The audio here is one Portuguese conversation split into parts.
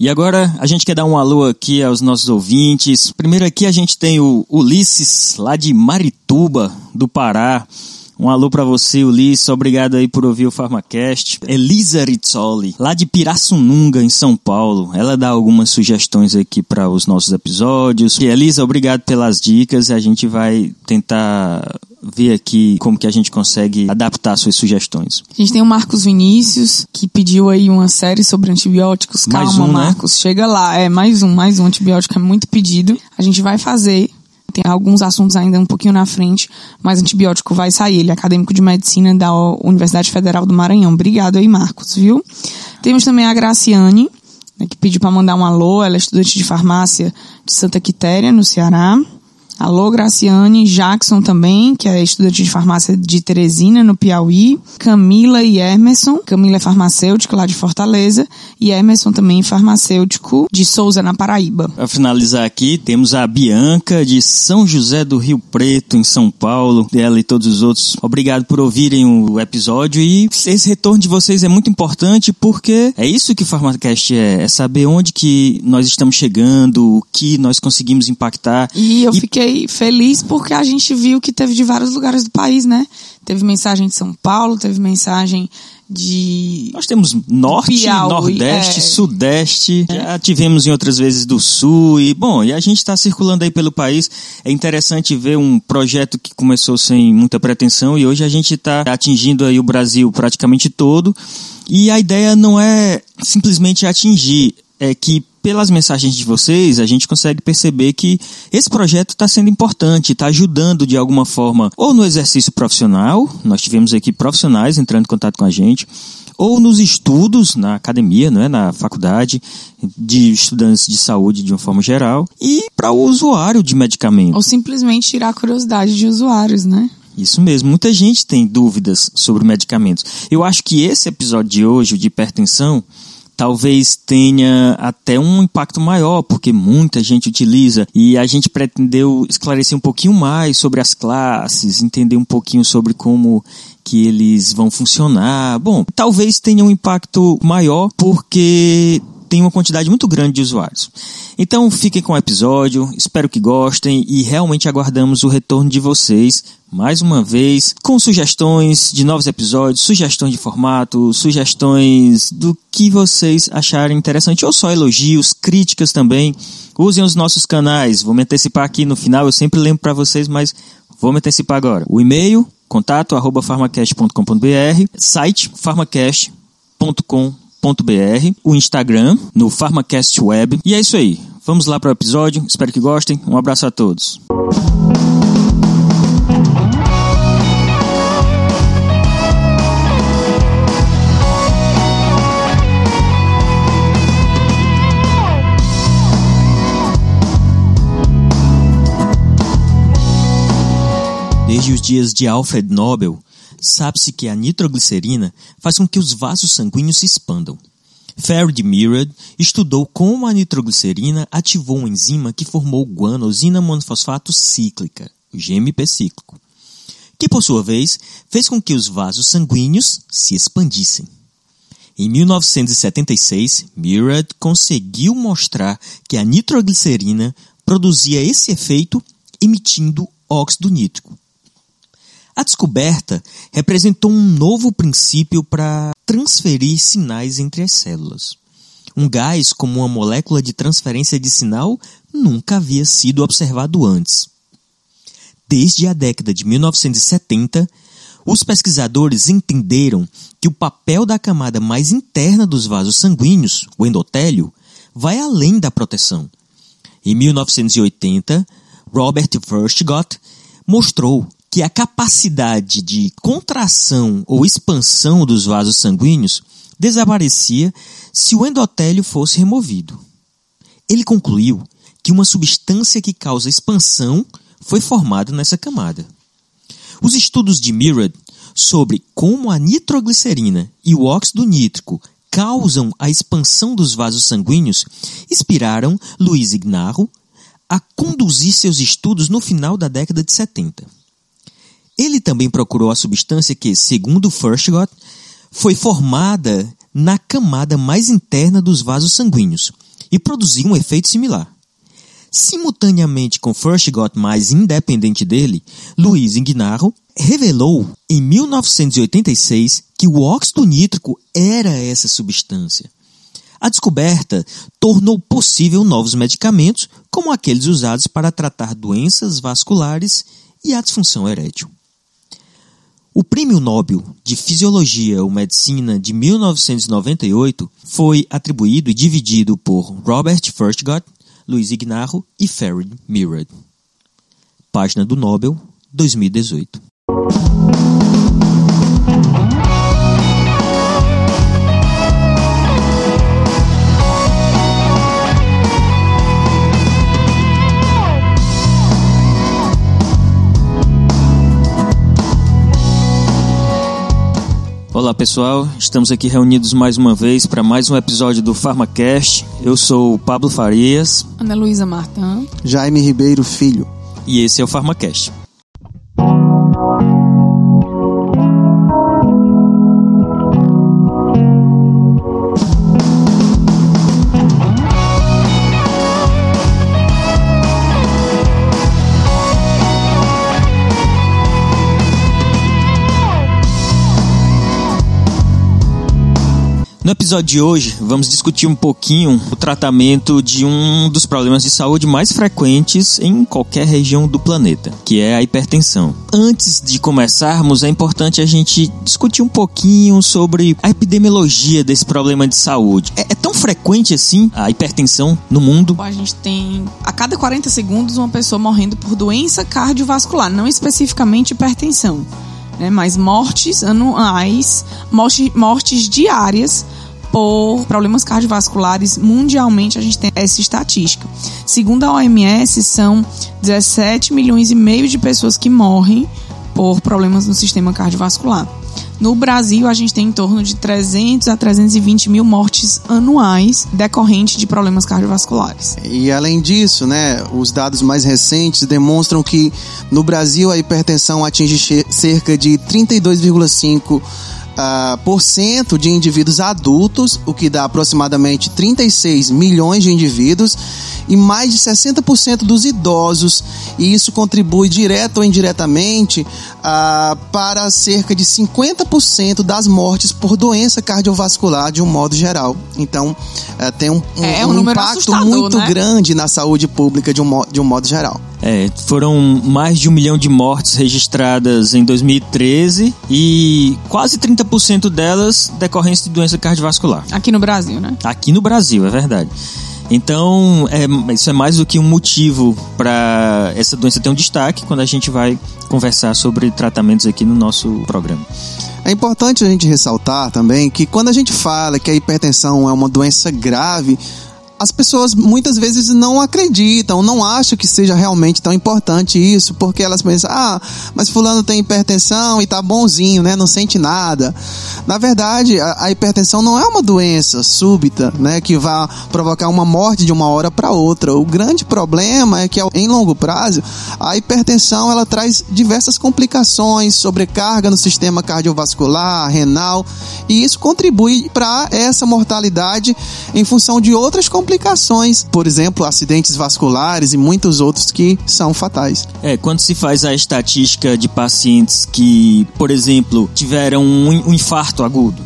E agora a gente quer dar um alô aqui aos nossos ouvintes. Primeiro aqui a gente tem o Ulisses, lá de Marituba, do Pará. Um alô para você, Ulisses. Obrigado aí por ouvir o Farmacast. Elisa Rizzoli, lá de Pirassununga, em São Paulo. Ela dá algumas sugestões aqui para os nossos episódios. E Elisa, obrigado pelas dicas. A gente vai tentar ver aqui como que a gente consegue adaptar suas sugestões. A gente tem o Marcos Vinícius, que pediu aí uma série sobre antibióticos. Calma, Mais um, né? Marcos, chega lá. É, mais um, mais um antibiótico é muito pedido. A gente vai fazer. Tem alguns assuntos ainda um pouquinho na frente, mas antibiótico vai sair. Ele é acadêmico de medicina da Universidade Federal do Maranhão. Obrigado aí, Marcos, viu? Temos também a Graciane, né, que pediu para mandar um alô. Ela é estudante de farmácia de Santa Quitéria, no Ceará. Alô, Graciane, Jackson também, que é estudante de farmácia de Teresina, no Piauí. Camila e Emerson. Camila é farmacêutica lá de Fortaleza. E Emerson também farmacêutico de Souza, na Paraíba. Para finalizar aqui, temos a Bianca de São José do Rio Preto, em São Paulo. Ela e todos os outros. Obrigado por ouvirem o episódio. E esse retorno de vocês é muito importante porque é isso que o Farmacast é. É saber onde que nós estamos chegando, o que nós conseguimos impactar. E eu fiquei feliz porque a gente viu que teve de vários lugares do país, né? Teve mensagem de São Paulo, teve mensagem de. Nós temos norte, Piauí, nordeste, é. sudeste, já tivemos em outras vezes do sul e bom, e a gente está circulando aí pelo país. É interessante ver um projeto que começou sem muita pretensão e hoje a gente está atingindo aí o Brasil praticamente todo. E a ideia não é simplesmente atingir, é que pelas mensagens de vocês, a gente consegue perceber que esse projeto está sendo importante, está ajudando de alguma forma, ou no exercício profissional, nós tivemos aqui profissionais entrando em contato com a gente, ou nos estudos, na academia, não é? na faculdade, de estudantes de saúde de uma forma geral, e para o usuário de medicamentos. Ou simplesmente tirar a curiosidade de usuários, né? Isso mesmo, muita gente tem dúvidas sobre medicamentos. Eu acho que esse episódio de hoje, de hipertensão, talvez tenha até um impacto maior, porque muita gente utiliza e a gente pretendeu esclarecer um pouquinho mais sobre as classes, entender um pouquinho sobre como que eles vão funcionar. Bom, talvez tenha um impacto maior porque tem uma quantidade muito grande de usuários. Então fiquem com o episódio, espero que gostem e realmente aguardamos o retorno de vocês mais uma vez com sugestões de novos episódios, sugestões de formato, sugestões do que vocês acharem interessante ou só elogios, críticas também. Usem os nossos canais. Vou me antecipar aqui no final, eu sempre lembro para vocês, mas vou me antecipar agora. O e-mail contato farmacast.com.br, site farmacast.com.br o Instagram no Pharmacast Web. E é isso aí. Vamos lá para o episódio. Espero que gostem. Um abraço a todos. Desde os dias de Alfred Nobel, sabe-se que a nitroglicerina faz com que os vasos sanguíneos se expandam. Faraday Mirad estudou como a nitroglicerina ativou uma enzima que formou guanosina monofosfato cíclica, o GMP cíclico, que por sua vez fez com que os vasos sanguíneos se expandissem. Em 1976, Mirad conseguiu mostrar que a nitroglicerina produzia esse efeito emitindo óxido nítrico. A descoberta representou um novo princípio para transferir sinais entre as células. Um gás como uma molécula de transferência de sinal nunca havia sido observado antes. Desde a década de 1970, os pesquisadores entenderam que o papel da camada mais interna dos vasos sanguíneos, o endotélio, vai além da proteção. Em 1980, Robert Furchtgott mostrou que a capacidade de contração ou expansão dos vasos sanguíneos desaparecia se o endotélio fosse removido. Ele concluiu que uma substância que causa expansão foi formada nessa camada. Os estudos de Mirad sobre como a nitroglicerina e o óxido nítrico causam a expansão dos vasos sanguíneos inspiraram Luiz Ignarro a conduzir seus estudos no final da década de 70. Ele também procurou a substância que, segundo Furchtgott, foi formada na camada mais interna dos vasos sanguíneos e produziu um efeito similar. Simultaneamente com First Got mais independente dele, Luiz Ignarro revelou em 1986 que o óxido nítrico era essa substância. A descoberta tornou possível novos medicamentos, como aqueles usados para tratar doenças vasculares e a disfunção erétil. O Prêmio Nobel de Fisiologia ou Medicina de 1998 foi atribuído e dividido por Robert Furchtgott Luiz Ignarro e Farid Mirad. Página do Nobel, 2018. Olá pessoal, estamos aqui reunidos mais uma vez para mais um episódio do PharmaCast. Eu sou o Pablo Farias. Ana Luísa Martã. Jaime Ribeiro Filho. E esse é o PharmaCast. No episódio de hoje, vamos discutir um pouquinho o tratamento de um dos problemas de saúde mais frequentes em qualquer região do planeta, que é a hipertensão. Antes de começarmos, é importante a gente discutir um pouquinho sobre a epidemiologia desse problema de saúde. É, é tão frequente assim a hipertensão no mundo? A gente tem a cada 40 segundos uma pessoa morrendo por doença cardiovascular, não especificamente hipertensão né? Mas mortes anuais, morte, mortes diárias por problemas cardiovasculares mundialmente a gente tem essa estatística. Segundo a OMS, são 17 milhões e meio de pessoas que morrem por problemas no sistema cardiovascular. No Brasil, a gente tem em torno de 300 a 320 mil mortes anuais decorrentes de problemas cardiovasculares. E além disso, né, os dados mais recentes demonstram que no Brasil a hipertensão atinge cerca de 32,5 Uh, por cento de indivíduos adultos, o que dá aproximadamente 36 milhões de indivíduos, e mais de 60% dos idosos, e isso contribui direto ou indiretamente ah, para cerca de 50% das mortes por doença cardiovascular de um modo geral. Então, eh, tem um, um, é, é um, um impacto muito né? grande na saúde pública de um, de um modo geral. É, foram mais de um milhão de mortes registradas em 2013 e quase 30% delas decorrência de doença cardiovascular. Aqui no Brasil, né? Aqui no Brasil, é verdade. Então, é, isso é mais do que um motivo para essa doença ter um destaque quando a gente vai conversar sobre tratamentos aqui no nosso programa. É importante a gente ressaltar também que quando a gente fala que a hipertensão é uma doença grave, as pessoas muitas vezes não acreditam, não acham que seja realmente tão importante isso, porque elas pensam, ah, mas fulano tem hipertensão e tá bonzinho, né? Não sente nada. Na verdade, a, a hipertensão não é uma doença súbita, né? Que vai provocar uma morte de uma hora para outra. O grande problema é que em longo prazo, a hipertensão ela traz diversas complicações, sobrecarga no sistema cardiovascular, renal, e isso contribui para essa mortalidade em função de outras complicações complicações, por exemplo, acidentes vasculares e muitos outros que são fatais. É, quando se faz a estatística de pacientes que, por exemplo, tiveram um, infarto agudo,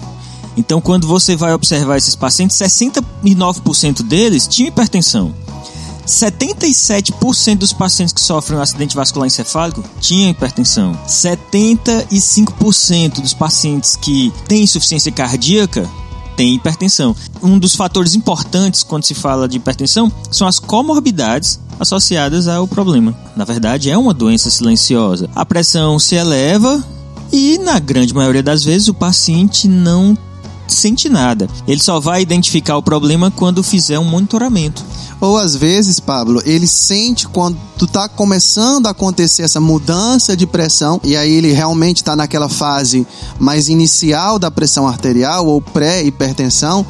então, quando você vai observar esses pacientes, 69% deles tinham hipertensão. 77% dos pacientes que sofrem um acidente vascular encefálico tinham hipertensão. 75% dos pacientes que têm insuficiência cardíaca tem hipertensão. Um dos fatores importantes quando se fala de hipertensão são as comorbidades associadas ao problema. Na verdade, é uma doença silenciosa. A pressão se eleva e, na grande maioria das vezes, o paciente não sente nada. Ele só vai identificar o problema quando fizer um monitoramento. Ou às vezes, Pablo, ele sente quando tá começando a acontecer essa mudança de pressão e aí ele realmente está naquela fase mais inicial da pressão arterial ou pré-hipertensão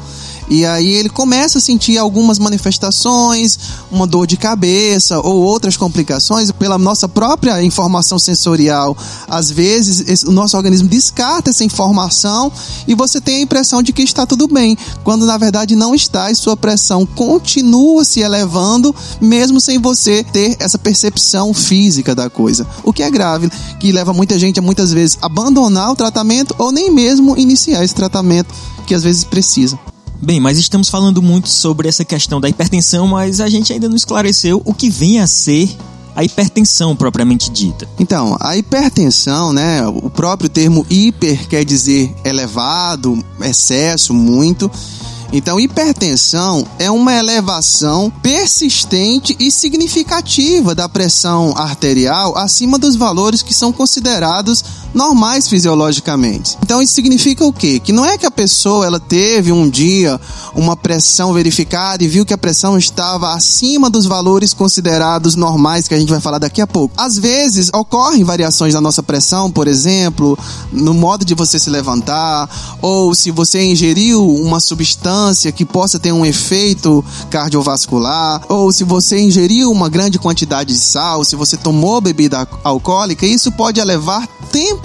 E aí ele começa a sentir algumas manifestações, uma dor de cabeça ou outras complicações pela nossa própria informação sensorial. Às vezes o nosso organismo descarta essa informação e você tem a impressão de que está tudo bem, quando na verdade não está e sua pressão continua se elevando mesmo sem você ter essa percepção física da coisa. O que é grave, que leva muita gente a muitas vezes abandonar o tratamento ou nem mesmo iniciar esse tratamento que às vezes precisa. Bem, mas estamos falando muito sobre essa questão da hipertensão, mas a gente ainda não esclareceu o que vem a ser a hipertensão propriamente dita. Então, a hipertensão, né, o próprio termo hiper quer dizer elevado, excesso, muito. Então, hipertensão é uma elevação persistente e significativa da pressão arterial acima dos valores que são considerados normais fisiologicamente. Então isso significa o quê? Que não é que a pessoa ela teve um dia uma pressão verificada e viu que a pressão estava acima dos valores considerados normais que a gente vai falar daqui a pouco. Às vezes ocorrem variações na nossa pressão, por exemplo, no modo de você se levantar, ou se você ingeriu uma substância que possa ter um efeito cardiovascular, ou se você ingeriu uma grande quantidade de sal, se você tomou bebida alcoólica, isso pode elevar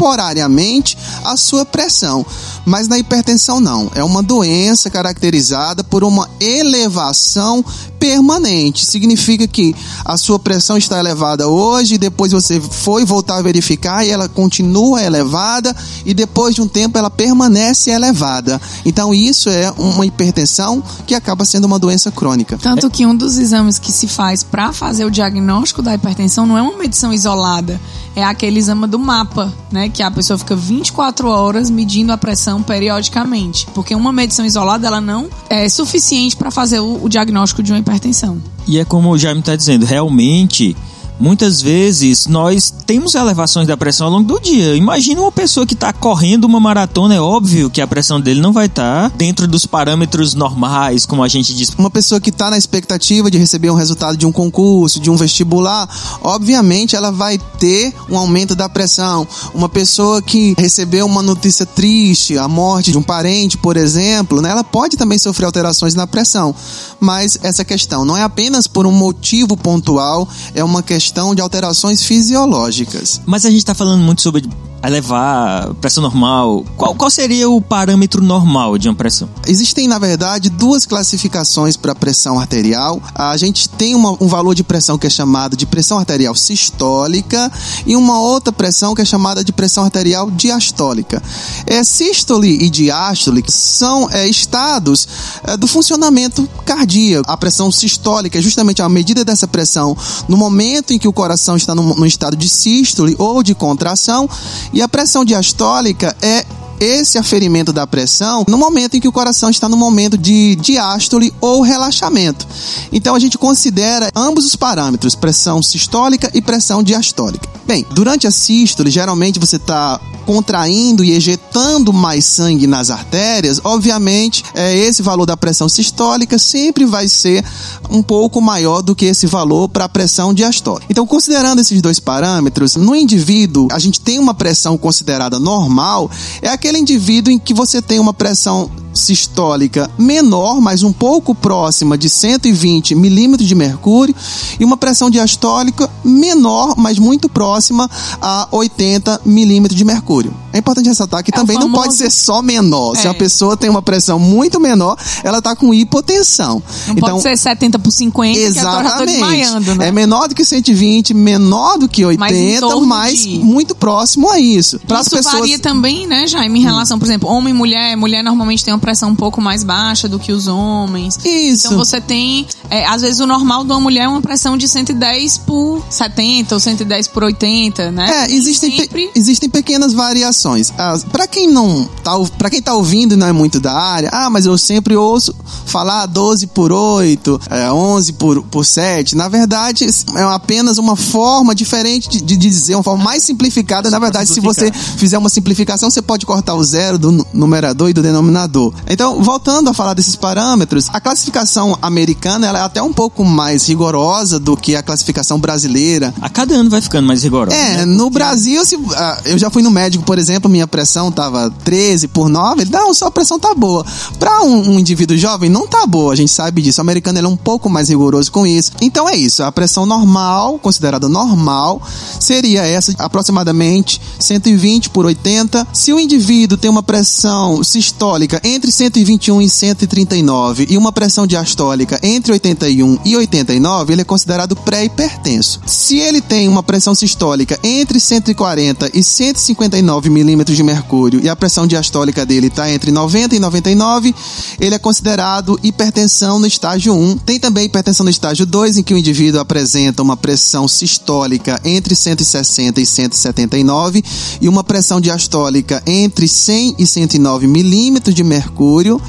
temporariamente a sua pressão. Mas na hipertensão não. É uma doença caracterizada por uma elevação permanente. Significa que a sua pressão está elevada hoje, depois você foi voltar a verificar e ela continua elevada e depois de um tempo ela permanece elevada. Então isso é uma hipertensão que acaba sendo uma doença crônica. Tanto que um dos exames que se faz para fazer o diagnóstico da hipertensão não é uma medição isolada, é aquele exame do mapa, né, que a pessoa fica 24 horas medindo a pressão periodicamente, porque uma medição isolada ela não é suficiente para fazer o, o diagnóstico de uma hipertensão. E é como o Jaime está dizendo, realmente muitas vezes nós temos elevações da pressão ao longo do dia. Imagina uma pessoa que está correndo uma maratona, é óbvio que a pressão dele não vai estar tá dentro dos parâmetros normais, como a gente diz. Uma pessoa que está na expectativa de receber um resultado de um concurso, de um vestibular, obviamente ela vai ter um aumento da pressão. Uma pessoa que recebeu uma notícia triste, a morte de um parente, por exemplo, né, ela pode também sofrer alterações na pressão. Mas essa questão não é apenas por um motivo pontual, é uma questão questão de alterações fisiológicas. Mas a gente está falando muito sobre elevar pressão normal. Qual, qual seria o parâmetro normal de uma pressão? Existem, na verdade, duas classificações para pressão arterial. A gente tem uma, um valor de pressão que é chamado de pressão arterial sistólica e uma outra pressão que é chamada de pressão arterial diastólica. É, sístole e diástole são é, estados é, do funcionamento cardíaco. A pressão sistólica é justamente a medida dessa pressão no momento em que o coração está no, no estado de sístole ou de contração e a pressão diastólica é esse aferimento da pressão no momento em que o coração está no momento de diástole ou relaxamento. Então a gente considera ambos os parâmetros, pressão sistólica e pressão diastólica. Bem, durante a sístole, geralmente você está contraindo e ejetando mais sangue nas artérias, obviamente, é, esse valor da pressão sistólica sempre vai ser um pouco maior do que esse valor para a pressão diastólica. Então, considerando esses dois parâmetros, no indivíduo, a gente tem uma pressão considerada normal, é aquele indivíduo em que você tem uma pressão sistólica menor, mas um pouco próxima de 120 milímetros de mercúrio, e uma pressão diastólica menor, mas muito próxima a 80 milímetros de mercúrio. É importante ressaltar que é também famoso... não pode ser só menor. É. Se a pessoa tem uma pressão muito menor, ela está com hipotensão. Não então, pode ser 70 por 50, exatamente. que né? É menor do que 120, menor do que 80, mas, de... muito próximo a isso. Pra isso pessoas... varia também, né, Jaime, em relação, por exemplo, homem e mulher. Mulher normalmente tem uma pressão um pouco mais baixa do que os homens. Isso. Então você tem, é, às vezes o normal de uma mulher é uma pressão de 110 por 70 ou 110 por 80, né? É, existem, sempre... pe existem pequenas variações. Ah, para quem não tá, para quem tá ouvindo e não é muito da área, ah, mas eu sempre ouço falar 12 por 8, é, 11 por, por 7. Na verdade, é apenas uma forma diferente de, de dizer, uma forma mais simplificada. Na verdade, se você fizer uma simplificação, você pode cortar o zero do numerador e do denominador. Então, voltando a falar desses parâmetros, a classificação americana ela é até um pouco mais rigorosa do que a classificação brasileira. A cada ano vai ficando mais rigorosa. É, né? no Brasil, se, ah, eu já fui no médico, por exemplo, minha pressão tava 13 por 9, ele, não, sua pressão tá boa. Para um, um, indivíduo jovem, não tá boa, a gente sabe disso. O americano ele é um pouco mais rigoroso com isso. Então é isso, a pressão normal, considerada normal, seria essa aproximadamente 120 por 80. Se o indivíduo tem uma pressão sistólica entre 121 e 139 e uma pressão diastólica entre 81 e 89, ele é considerado pré-hipertenso. Se ele tem uma pressão sistólica entre 140 e 159 milímetros de mercúrio e a pressão diastólica dele está entre 90 e 99, ele é considerado hipertensão no estágio 1. Tem também hipertensão no estágio 2, em que o indivíduo apresenta uma pressão sistólica entre 160 e 179 e uma pressão diastólica entre 100 e 109 milímetros de mercúrio.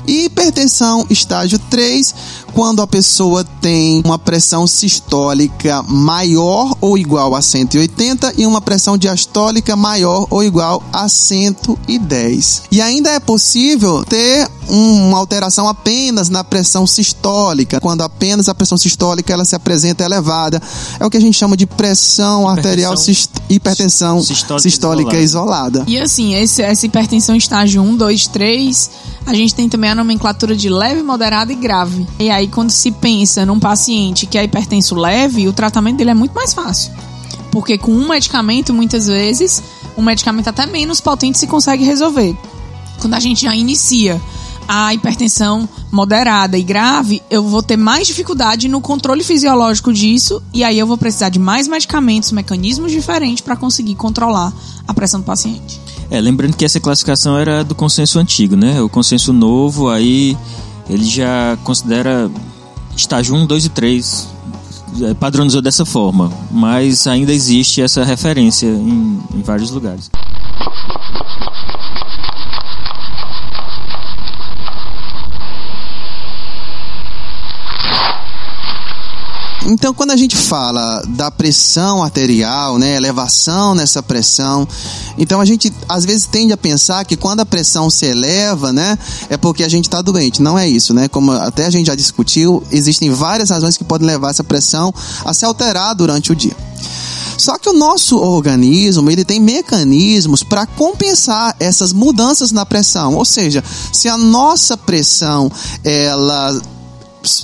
E hipertensão estágio 3, quando a pessoa tem uma pressão sistólica maior ou igual a 180 e uma pressão diastólica maior ou igual a 110. E ainda é possível ter uma alteração apenas na pressão sistólica, quando apenas a pressão sistólica ela se apresenta elevada. É o que a gente chama de pressão arterial hipertensão sistólica, sistólica isolada. isolada. E assim, esse, essa hipertensão estágio 1, 2, 3, a gente tem também a nomenclatura de leve, moderada e grave. E aí, quando se pensa num paciente que é hipertenso leve, o tratamento dele é muito mais fácil. Porque com um medicamento, muitas vezes, um medicamento até menos potente se consegue resolver. Quando a gente já inicia a hipertensão moderada e grave, eu vou ter mais dificuldade no controle fisiológico disso e aí eu vou precisar de mais medicamentos, mecanismos diferentes para conseguir controlar a pressão do paciente. É, lembrando que essa classificação era do consenso antigo, né? O consenso novo, aí ele já considera estágio 1, 2 e 3, é, padronizou dessa forma, mas ainda existe essa referência em, em vários lugares. Então, quando a gente fala da pressão arterial, né, elevação nessa pressão, então a gente às vezes tende a pensar que quando a pressão se eleva, né, é porque a gente está doente. Não é isso, né? Como até a gente já discutiu, existem várias razões que podem levar essa pressão a se alterar durante o dia. Só que o nosso organismo, ele tem mecanismos para compensar essas mudanças na pressão. Ou seja, se a nossa pressão ela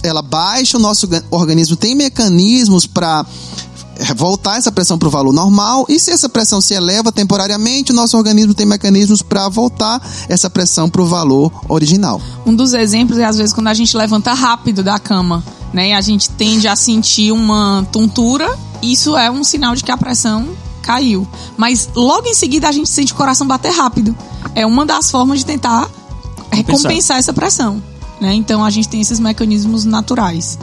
ela baixa, o nosso organismo tem mecanismos para voltar essa pressão para o valor normal e se essa pressão se eleva temporariamente, o nosso organismo tem mecanismos para voltar essa pressão para o valor original. Um dos exemplos é às vezes quando a gente levanta rápido da cama, né? E a gente tende a sentir uma tontura, isso é um sinal de que a pressão caiu. Mas logo em seguida a gente sente o coração bater rápido. É uma das formas de tentar recompensar essa pressão. Né? Então a gente tem esses mecanismos naturais.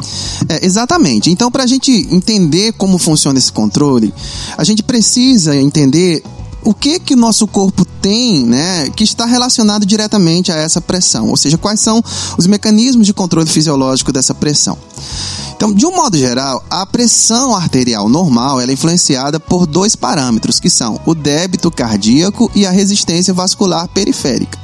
É, exatamente. Então, para a gente entender como funciona esse controle, a gente precisa entender o que que o nosso corpo tem, né, que está relacionado diretamente a essa pressão, ou seja, quais são os mecanismos de controle fisiológico dessa pressão. Então, de um modo geral, a pressão arterial normal é influenciada por dois parâmetros, que são o débito cardíaco e a resistência vascular periférica.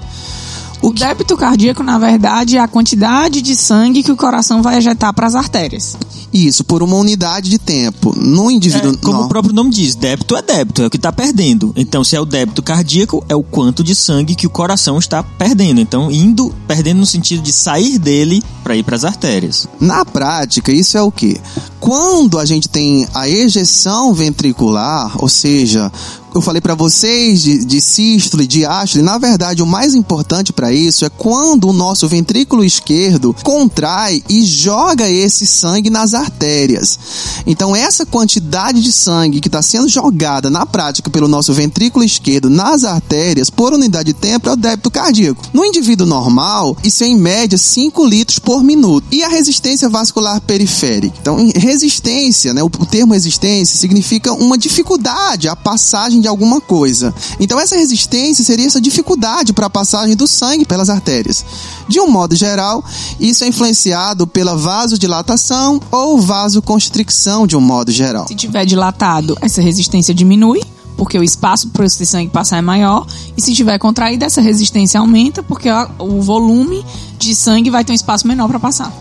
O débito cardíaco, na verdade, é a quantidade de sangue que o coração vai ejetar para as artérias. Isso, por uma unidade de tempo. No indivíduo. É, como não. o próprio nome diz, débito é débito, é o que está perdendo. Então, se é o débito cardíaco, é o quanto de sangue que o coração está perdendo. Então, indo, perdendo no sentido de sair dele para ir para as artérias. Na prática, isso é o que? Quando a gente tem a ejeção ventricular, ou seja, eu falei para vocês de, de sístole, diástole, na verdade o mais importante para isso é quando o nosso ventrículo esquerdo contrai e joga esse sangue nas artérias. Então essa quantidade de sangue que está sendo jogada na prática pelo nosso ventrículo esquerdo nas artérias por unidade de tempo é o débito cardíaco. No indivíduo normal, isso é em média 5 litros por minuto. E a resistência vascular periférica. Então, resistência, né, o termo resistência significa uma dificuldade a passagem de alguma coisa. Então essa resistência seria essa dificuldade para a passagem do sangue pelas artérias. De um modo geral, isso é influenciado pela vasodilatação ou vasoconstricção de um modo geral. Se tiver dilatado, essa resistência diminui porque o espaço para esse sangue passar é maior, e se tiver contraído, essa resistência aumenta, porque o volume de sangue vai ter um espaço menor para passar.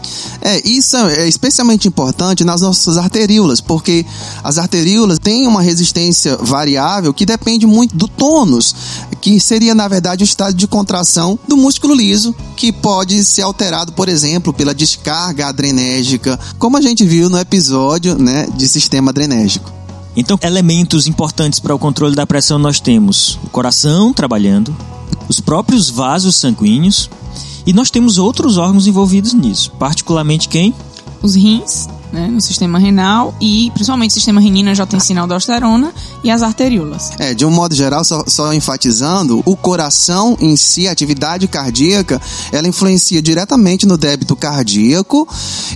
É, isso é especialmente importante nas nossas arteríolas, porque as arteríolas têm uma resistência variável que depende muito do tônus, que seria na verdade o estado de contração do músculo liso, que pode ser alterado, por exemplo, pela descarga adrenérgica, como a gente viu no episódio, né, de sistema adrenérgico. Então, elementos importantes para o controle da pressão nós temos o coração trabalhando, os próprios vasos sanguíneos, e nós temos outros órgãos envolvidos nisso, particularmente quem? Os rins, né, no sistema renal e principalmente o sistema renina, angiotensina, aldosterona e as arteríolas. É, de um modo geral, só, só, enfatizando, o coração em si, a atividade cardíaca, ela influencia diretamente no débito cardíaco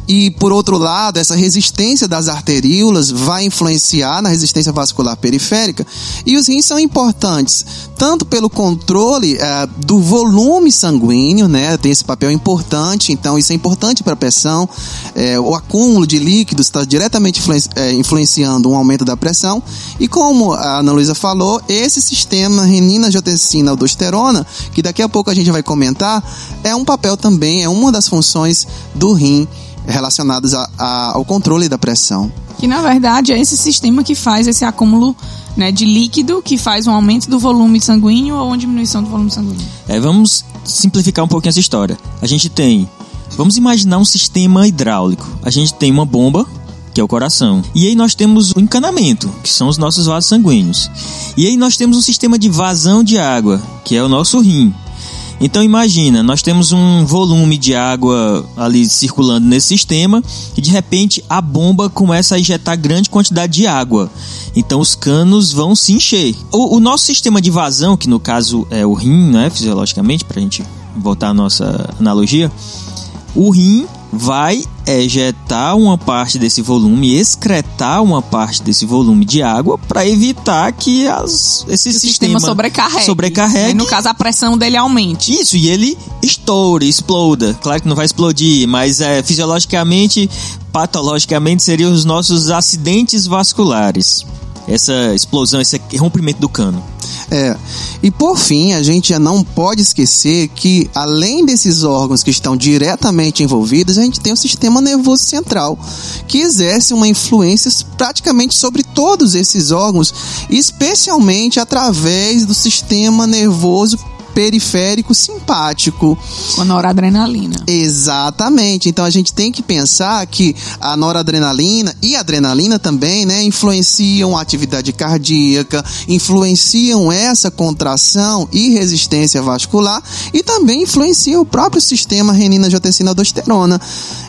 e, por outro lado, essa resistência das arteríolas vai influenciar na resistência vascular periférica e os rins são importantes tanto pelo controle é, do volume sanguíneo, né, tem esse papel importante, então isso é importante para a pressão, é, o acúmulo de líquidos está diretamente é, influenciando um aumento da pressão. E como a Ana Luísa falou, esse sistema renina, angiotensina, aldosterona, que daqui a pouco a gente vai comentar, é um papel também, é uma das funções do rim relacionadas a, a, ao controle da pressão. Que na verdade é esse sistema que faz esse acúmulo né, de líquido que faz um aumento do volume sanguíneo ou uma diminuição do volume sanguíneo. É, vamos simplificar um pouquinho essa história. A gente tem Vamos imaginar um sistema hidráulico. A gente tem uma bomba, que é o coração. E aí nós temos o encanamento, que são os nossos vasos sanguíneos. E aí nós temos um sistema de vazão de água, que é o nosso rim. Então imagina, nós temos um volume de água ali circulando nesse sistema e de repente a bomba começa a injetar grande quantidade de água. Então os canos vão se encher. O, o nosso sistema de vazão, que no caso é o rim, né, fisiologicamente, para a gente voltar à nossa analogia, o rim vai ejetar uma parte desse volume, excretar uma parte desse volume de água para evitar que as, esse o sistema, sistema sobrecarregue. sobrecarregue. no caso, a pressão dele aumente. Isso, e ele estoure, exploda. Claro que não vai explodir, mas é, fisiologicamente, patologicamente, seriam os nossos acidentes vasculares. Essa explosão, esse rompimento do cano. É. E por fim, a gente não pode esquecer que, além desses órgãos que estão diretamente envolvidos, a gente tem o sistema nervoso central, que exerce uma influência praticamente sobre todos esses órgãos, especialmente através do sistema nervoso periférico simpático. Com noradrenalina. Exatamente. Então a gente tem que pensar que a noradrenalina e a adrenalina também, né, influenciam a atividade cardíaca, influenciam essa contração e resistência vascular e também influenciam o próprio sistema renina-angiotensina-aldosterona.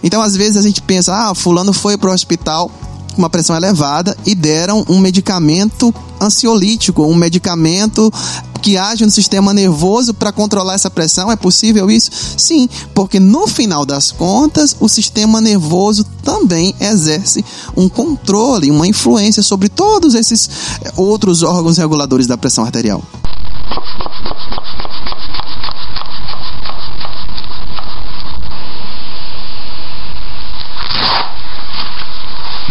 Então às vezes a gente pensa, ah, fulano foi para o hospital com uma pressão elevada e deram um medicamento ansiolítico, um medicamento que age no sistema nervoso para controlar essa pressão? É possível isso? Sim, porque no final das contas, o sistema nervoso também exerce um controle, uma influência sobre todos esses eh, outros órgãos reguladores da pressão arterial.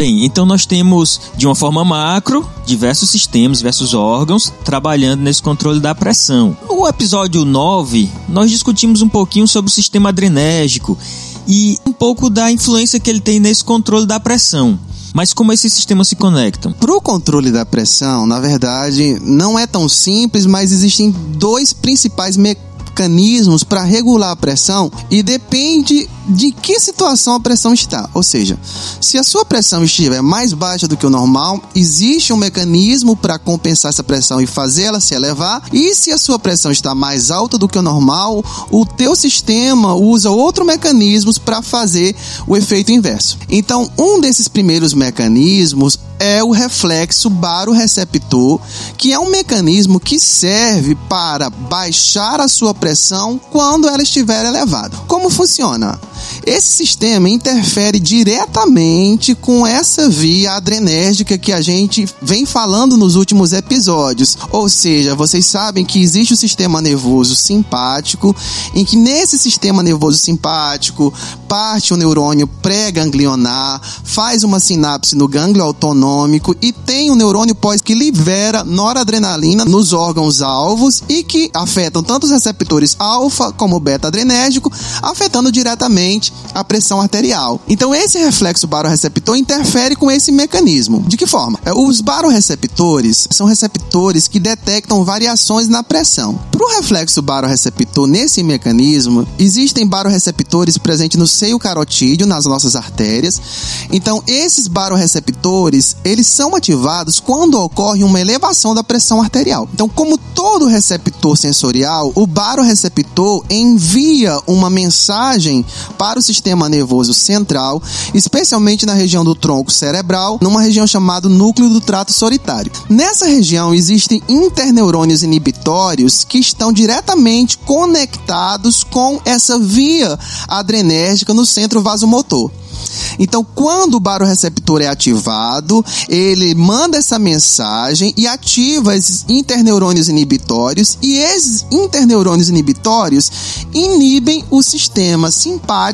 Bem, então nós temos, de uma forma macro, diversos sistemas, diversos órgãos trabalhando nesse controle da pressão. No episódio 9, nós discutimos um pouquinho sobre o sistema adrenérgico e um pouco da influência que ele tem nesse controle da pressão. Mas como esses sistemas se conectam? Para o controle da pressão, na verdade, não é tão simples, mas existem dois principais mecanismos mecanismos para regular a pressão e depende de que situação a pressão está. Ou seja, se a sua pressão estiver mais baixa do que o normal, existe um mecanismo para compensar essa pressão e fazê-la se elevar. E se a sua pressão está mais alta do que o normal, o teu sistema usa outro mecanismo para fazer o efeito inverso. Então, um desses primeiros mecanismos é o reflexo baroreceptor, que é um mecanismo que serve para baixar a sua pressão quando ela estiver elevada. Como funciona? Esse sistema interfere diretamente com essa via adrenérgica que a gente vem falando nos últimos episódios. Ou seja, vocês sabem que existe o sistema nervoso simpático, em que nesse sistema nervoso simpático parte o neurônio pré-ganglionar, faz uma sinapse no gânglio autonômico e tem o neurônio pós que libera noradrenalina nos órgãos alvos e que afetam tanto os receptores alfa como beta adrenérgico, afetando diretamente a pressão arterial. Então esse reflexo baroreceptor interfere com esse mecanismo. De que forma? É, os baroreceptores são receptores que detectam variações na pressão. Para o reflexo baroreceptor nesse mecanismo, existem baroreceptores presentes no seio carotídeo, nas nossas artérias. Então esses baroreceptores, eles são ativados quando ocorre uma elevação da pressão arterial. Então, como todo receptor sensorial, o baroreceptor envia uma mensagem para o sistema nervoso central, especialmente na região do tronco cerebral, numa região chamada núcleo do trato solitário. Nessa região existem interneurônios inibitórios que estão diretamente conectados com essa via adrenérgica no centro vasomotor. Então, quando o baroreceptor é ativado, ele manda essa mensagem e ativa esses interneurônios inibitórios, e esses interneurônios inibitórios inibem o sistema simpático,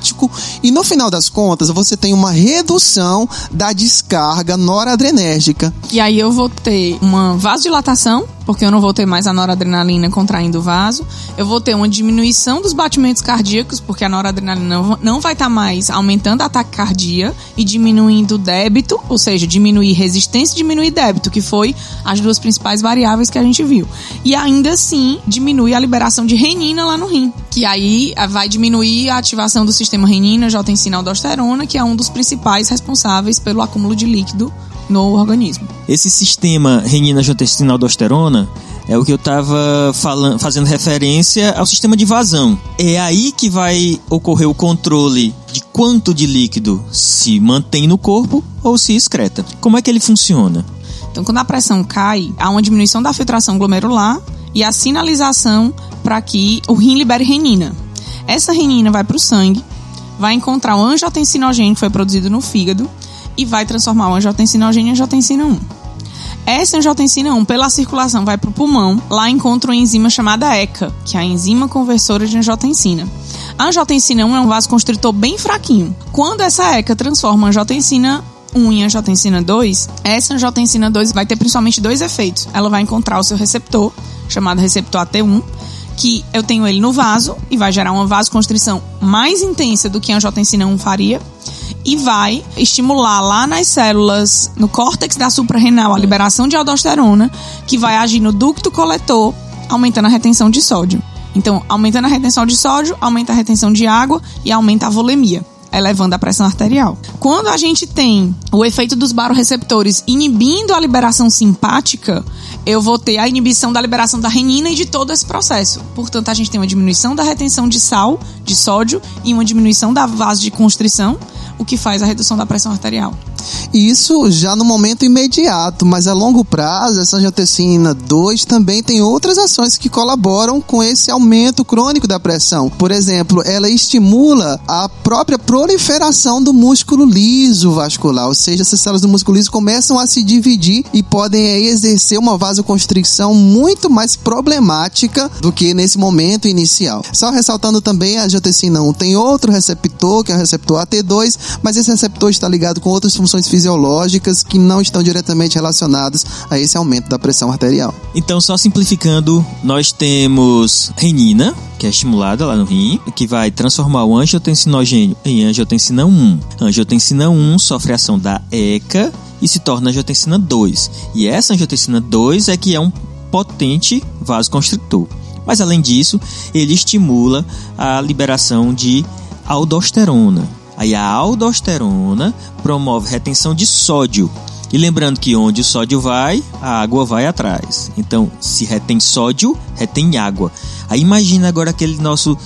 e no final das contas, você tem uma redução da descarga noradrenérgica. E aí eu vou ter uma vasodilatação porque eu não vou ter mais a noradrenalina contraindo o vaso. Eu vou ter uma diminuição dos batimentos cardíacos, porque a noradrenalina não vai estar tá mais aumentando a taquicardia e diminuindo o débito, ou seja, diminuir resistência e diminuir débito, que foi as duas principais variáveis que a gente viu. E ainda assim, diminui a liberação de renina lá no rim, que aí eh, vai diminuir a ativação do sistema renina, angiotensina aldosterona, que é um dos principais responsáveis pelo acúmulo de líquido no organismo. Esse sistema renina-angiotensina-aldosterona é o que eu estava fazendo referência ao sistema de vazão. É aí que vai ocorrer o controle de quanto de líquido se mantém no corpo ou se excreta. Como é que ele funciona? Então, quando a pressão cai, há uma diminuição da filtração glomerular e a sinalização para que o rim libere renina. Essa renina vai para o sangue, vai encontrar o angiotensinogênio que foi produzido no fígado e vai transformar o angiotensinogênio em angiotensina 1. Essa angiotensina 1, pela circulação, vai para o pulmão. Lá encontra uma enzima chamada ECA, que é a enzima conversora de angiotensina. A angiotensina 1 é um vasoconstritor bem fraquinho. Quando essa ECA transforma a angiotensina 1 em angiotensina 2, essa angiotensina 2 vai ter principalmente dois efeitos. Ela vai encontrar o seu receptor, chamado receptor AT1, que eu tenho ele no vaso e vai gerar uma vasoconstrição mais intensa do que a angiotensina 1 faria e vai estimular lá nas células, no córtex da suprarrenal, a liberação de aldosterona, que vai agir no ducto coletor, aumentando a retenção de sódio. Então, aumentando a retenção de sódio, aumenta a retenção de água e aumenta a volemia elevando a pressão arterial. Quando a gente tem o efeito dos baroreceptores inibindo a liberação simpática, eu vou ter a inibição da liberação da renina e de todo esse processo. Portanto, a gente tem uma diminuição da retenção de sal, de sódio, e uma diminuição da vaso de constrição, o que faz a redução da pressão arterial. Isso já no momento imediato, mas a longo prazo, essa angiotensina 2 também tem outras ações que colaboram com esse aumento crônico da pressão. Por exemplo, ela estimula a própria proliferação do músculo liso vascular, ou seja, essas células do músculo liso começam a se dividir e podem aí, exercer uma vasoconstricção muito mais problemática do que nesse momento inicial. Só ressaltando também, a angiotensina 1 tem outro receptor, que é o receptor AT2, mas esse receptor está ligado com outras funções fisiológicas que não estão diretamente relacionadas a esse aumento da pressão arterial. Então, só simplificando, nós temos renina, que é estimulada lá no rim, que vai transformar o angiotensinogênio em angiotensina 1. A angiotensina 1 sofre ação da ECA e se torna angiotensina 2. E essa angiotensina 2 é que é um potente vasoconstritor. Mas além disso, ele estimula a liberação de aldosterona. Aí a aldosterona promove retenção de sódio. E lembrando que onde o sódio vai, a água vai atrás. Então, se retém sódio, retém água. Aí imagina agora aquele nosso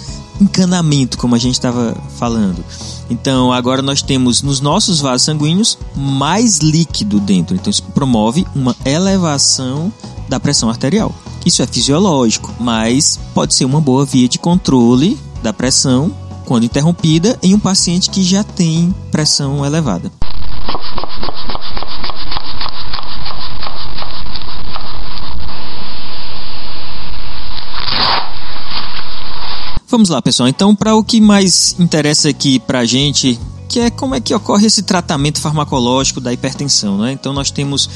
encanamento, como a gente estava falando. Então, agora nós temos nos nossos vasos sanguíneos mais líquido dentro. Então, isso promove uma elevação da pressão arterial. Isso é fisiológico, mas pode ser uma boa via de controle da pressão quando interrompida, em um paciente que já tem pressão elevada. Vamos lá, pessoal. Então, para o que mais interessa aqui para a gente, que é como é que ocorre esse tratamento farmacológico da hipertensão. Né? Então, nós temos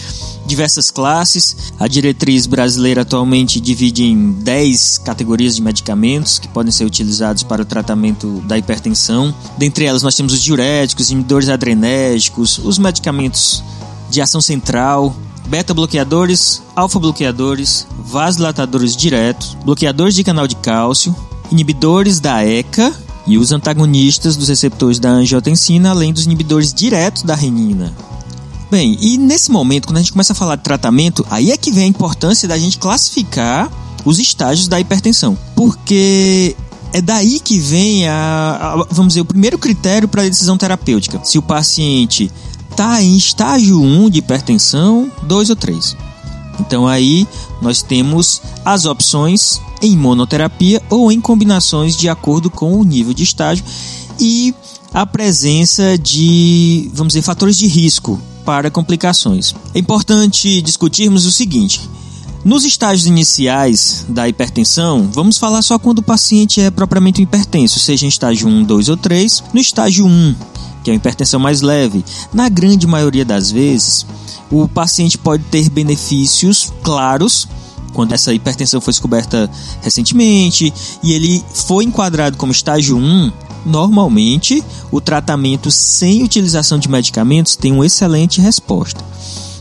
diversas classes. A diretriz brasileira atualmente divide em 10 categorias de medicamentos que podem ser utilizados para o tratamento da hipertensão. Dentre elas, nós temos os diuréticos, inibidores adrenérgicos, os medicamentos de ação central, beta-bloqueadores, alfa-bloqueadores, vasodilatadores diretos, bloqueadores de canal de cálcio, inibidores da ECA e os antagonistas dos receptores da angiotensina, além dos inibidores diretos da renina. Bem, e nesse momento, quando a gente começa a falar de tratamento, aí é que vem a importância da gente classificar os estágios da hipertensão. Porque é daí que vem a, a vamos dizer, o primeiro critério para a decisão terapêutica. Se o paciente está em estágio 1 de hipertensão, 2 ou 3. Então aí nós temos as opções em monoterapia ou em combinações de acordo com o nível de estágio e a presença de, vamos dizer, fatores de risco para complicações. É importante discutirmos o seguinte: nos estágios iniciais da hipertensão, vamos falar só quando o paciente é propriamente hipertenso, seja em estágio 1, 2 ou 3. No estágio 1, que é a hipertensão mais leve, na grande maioria das vezes, o paciente pode ter benefícios claros quando essa hipertensão foi descoberta recentemente e ele foi enquadrado como estágio 1, normalmente o tratamento sem utilização de medicamentos tem uma excelente resposta.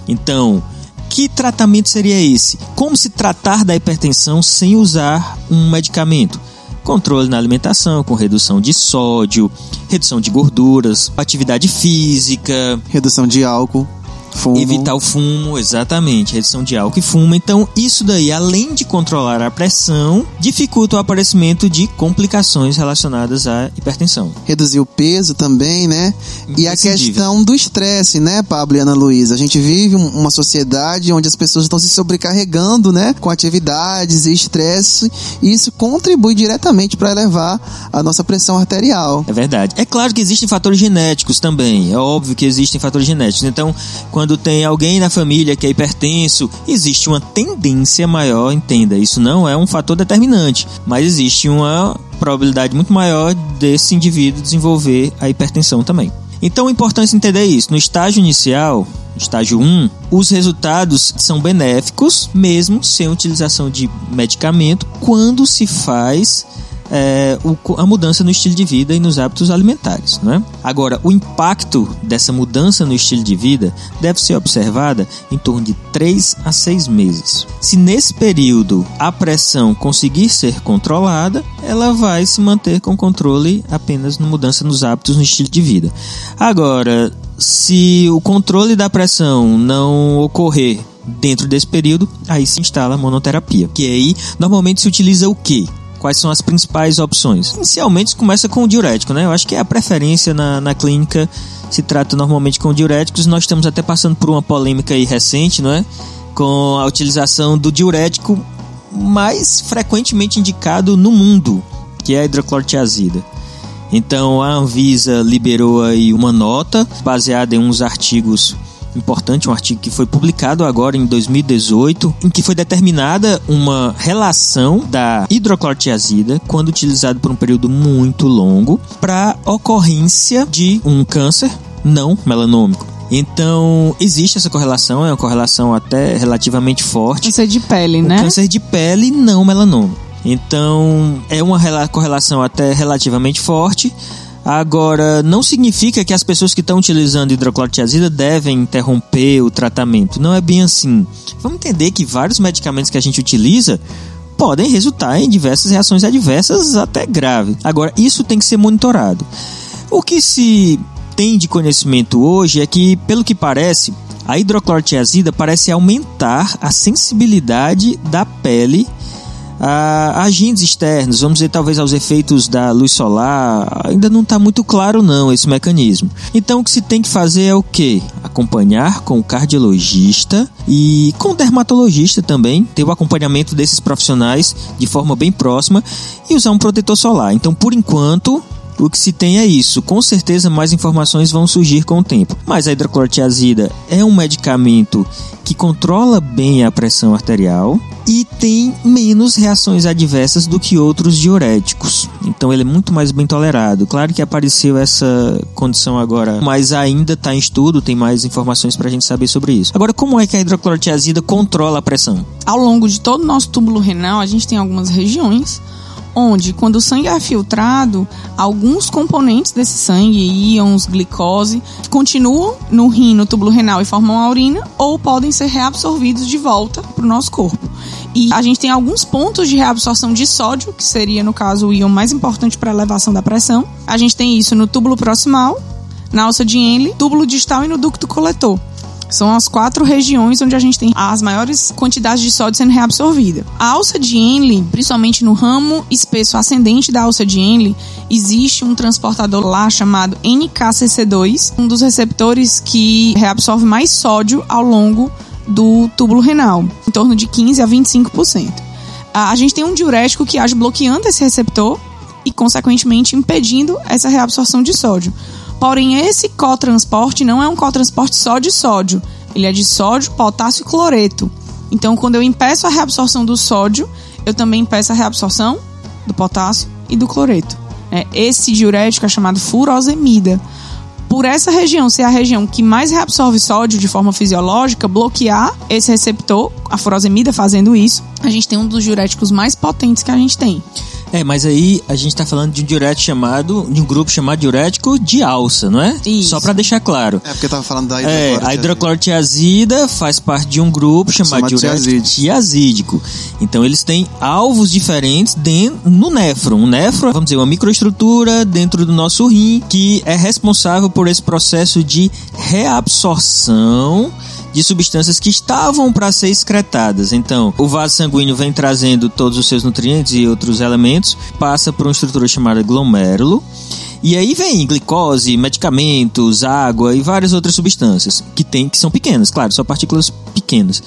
Então, que tratamento seria esse? Como se tratar da hipertensão sem usar um medicamento? Controle na alimentação, com redução de sódio, redução de gorduras, atividade física, redução de álcool. Fumo. Evitar o fumo, exatamente, redução de álcool e fumo. Então, isso daí, além de controlar a pressão, dificulta o aparecimento de complicações relacionadas à hipertensão. Reduzir o peso também, né? E a questão do estresse, né, Pablo e Ana Luísa? A gente vive uma sociedade onde as pessoas estão se sobrecarregando, né, com atividades e estresse, e isso contribui diretamente para elevar a nossa pressão arterial. É verdade. É claro que existem fatores genéticos também. É óbvio que existem fatores genéticos. Então, quando quando tem alguém na família que é hipertenso, existe uma tendência maior, entenda, isso não é um fator determinante, mas existe uma probabilidade muito maior desse indivíduo desenvolver a hipertensão também. Então é importante entender isso. No estágio inicial, estágio 1, os resultados são benéficos, mesmo sem utilização de medicamento, quando se faz é, o, a mudança no estilo de vida e nos hábitos alimentares. Né? Agora, o impacto dessa mudança no estilo de vida deve ser observada em torno de 3 a 6 meses. Se nesse período a pressão conseguir ser controlada, ela vai se manter com controle apenas na mudança nos hábitos no estilo de vida. Agora, se o controle da pressão não ocorrer dentro desse período, aí se instala a monoterapia. Que aí normalmente se utiliza o que? Quais são as principais opções? Inicialmente começa com o diurético, né? Eu acho que é a preferência na, na clínica se trata normalmente com diuréticos. Nós estamos até passando por uma polêmica aí recente, não é? Com a utilização do diurético mais frequentemente indicado no mundo, que é a hidroclorotiazida. Então a Anvisa liberou aí uma nota baseada em uns artigos importante, um artigo que foi publicado agora em 2018, em que foi determinada uma relação da hidroclorotiazida, quando utilizado por um período muito longo, para ocorrência de um câncer não melanômico. Então, existe essa correlação, é uma correlação até relativamente forte. Câncer de pele, o né? Câncer de pele não melanômico. Então, é uma correlação até relativamente forte. Agora, não significa que as pessoas que estão utilizando hidroclorotiazida devem interromper o tratamento. Não é bem assim. Vamos entender que vários medicamentos que a gente utiliza podem resultar em diversas reações adversas, até grave. Agora, isso tem que ser monitorado. O que se tem de conhecimento hoje é que, pelo que parece, a hidroclorotiazida parece aumentar a sensibilidade da pele a agentes externos, vamos dizer talvez aos efeitos da luz solar, ainda não está muito claro não esse mecanismo. Então o que se tem que fazer é o que? Acompanhar com o cardiologista e com o dermatologista também, ter o acompanhamento desses profissionais de forma bem próxima e usar um protetor solar. Então por enquanto o que se tem é isso. Com certeza mais informações vão surgir com o tempo. Mas a hidroclorotiazida é um medicamento que controla bem a pressão arterial e tem menos reações adversas do que outros diuréticos. Então ele é muito mais bem tolerado. Claro que apareceu essa condição agora, mas ainda está em estudo, tem mais informações para a gente saber sobre isso. Agora, como é que a hidroclorotiazida controla a pressão? Ao longo de todo o nosso túbulo renal, a gente tem algumas regiões onde, quando o sangue é filtrado, alguns componentes desse sangue, íons, glicose, continuam no rim, no túbulo renal e formam a urina, ou podem ser reabsorvidos de volta para o nosso corpo. E a gente tem alguns pontos de reabsorção de sódio, que seria, no caso, o íon mais importante para a elevação da pressão. A gente tem isso no túbulo proximal, na alça de Henle, túbulo distal e no ducto coletor. São as quatro regiões onde a gente tem as maiores quantidades de sódio sendo reabsorvida. A alça de Henle, principalmente no ramo espesso ascendente da alça de Henle, existe um transportador lá chamado NKCC2, um dos receptores que reabsorve mais sódio ao longo do túbulo renal, em torno de 15 a 25%. A gente tem um diurético que age bloqueando esse receptor e, consequentemente, impedindo essa reabsorção de sódio. Porém, esse cotransporte não é um cotransporte só de sódio, ele é de sódio, potássio e cloreto. Então, quando eu impeço a reabsorção do sódio, eu também impeço a reabsorção do potássio e do cloreto. É, esse diurético é chamado furosemida. Por essa região ser a região que mais reabsorve sódio de forma fisiológica, bloquear esse receptor, a furosemida fazendo isso, a gente tem um dos diuréticos mais potentes que a gente tem. É, mas aí a gente tá falando de um diurético chamado, de um grupo chamado diurético de alça, não é? Isso. Só para deixar claro. É porque eu tava falando da É, a hidroclorotiazida faz parte de um grupo chamado Chamado diurético tiazídico. tiazídico. Então eles têm alvos diferentes dentro, no néfron. O néfron, vamos dizer, uma microestrutura dentro do nosso rim que é responsável por esse processo de reabsorção de substâncias que estavam para ser excretadas. Então, o vaso sanguíneo vem trazendo todos os seus nutrientes e outros elementos, passa por uma estrutura chamada glomérulo. E aí vem glicose, medicamentos, água e várias outras substâncias que tem que são pequenas, claro, são partículas pequenas.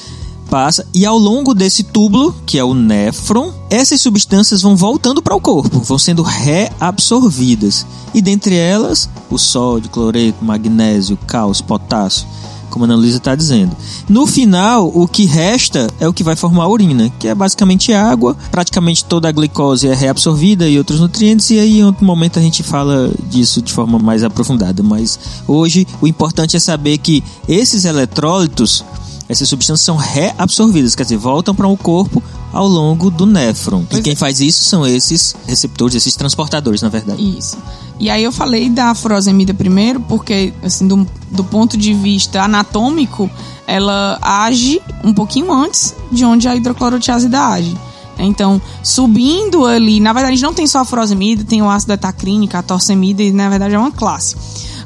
Passa e ao longo desse túbulo, que é o néfron, essas substâncias vão voltando para o corpo, vão sendo reabsorvidas. E dentre elas, o sódio, cloreto, magnésio, cálcio, potássio como a Ana Luísa está dizendo. No final, o que resta é o que vai formar a urina, que é basicamente água, praticamente toda a glicose é reabsorvida e outros nutrientes, e aí em outro momento a gente fala disso de forma mais aprofundada. Mas hoje o importante é saber que esses eletrólitos, essas substâncias são reabsorvidas, quer dizer, voltam para o corpo ao longo do néfron. E quem faz isso são esses receptores, esses transportadores, na verdade. Isso. E aí eu falei da furosemida primeiro, porque, assim, do, do ponto de vista anatômico, ela age um pouquinho antes de onde a hidroclorotiazida age. Então, subindo ali, na verdade não tem só a furosemida, tem o ácido etacrínico, a torcemida, e na verdade é uma classe.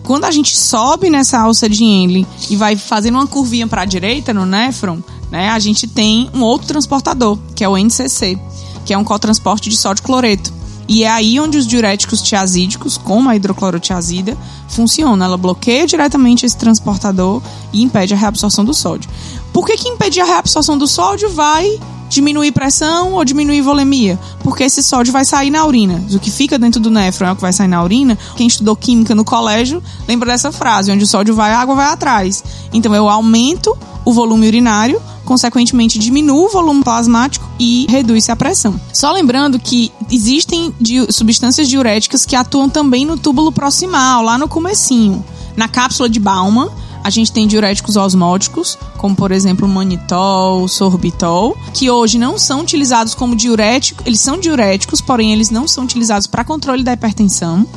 Quando a gente sobe nessa alça de Henle e vai fazendo uma curvinha para a direita no néfron, né, a gente tem um outro transportador, que é o NCC, que é um cotransporte de sódio cloreto. E é aí onde os diuréticos tiazídicos, como a hidroclorotiazida, funcionam. Ela bloqueia diretamente esse transportador e impede a reabsorção do sódio. Por que, que impedir a reabsorção do sódio vai diminuir pressão ou diminuir volemia? Porque esse sódio vai sair na urina. O que fica dentro do néfron é o que vai sair na urina. Quem estudou química no colégio lembra dessa frase: onde o sódio vai, a água vai atrás. Então eu aumento o volume urinário, consequentemente diminui o volume plasmático e reduz a pressão. Só lembrando que existem substâncias diuréticas que atuam também no túbulo proximal, lá no comecinho. Na cápsula de Bauman, a gente tem diuréticos osmóticos, como por exemplo manitol, sorbitol, que hoje não são utilizados como diurético, eles são diuréticos, porém eles não são utilizados para controle da hipertensão.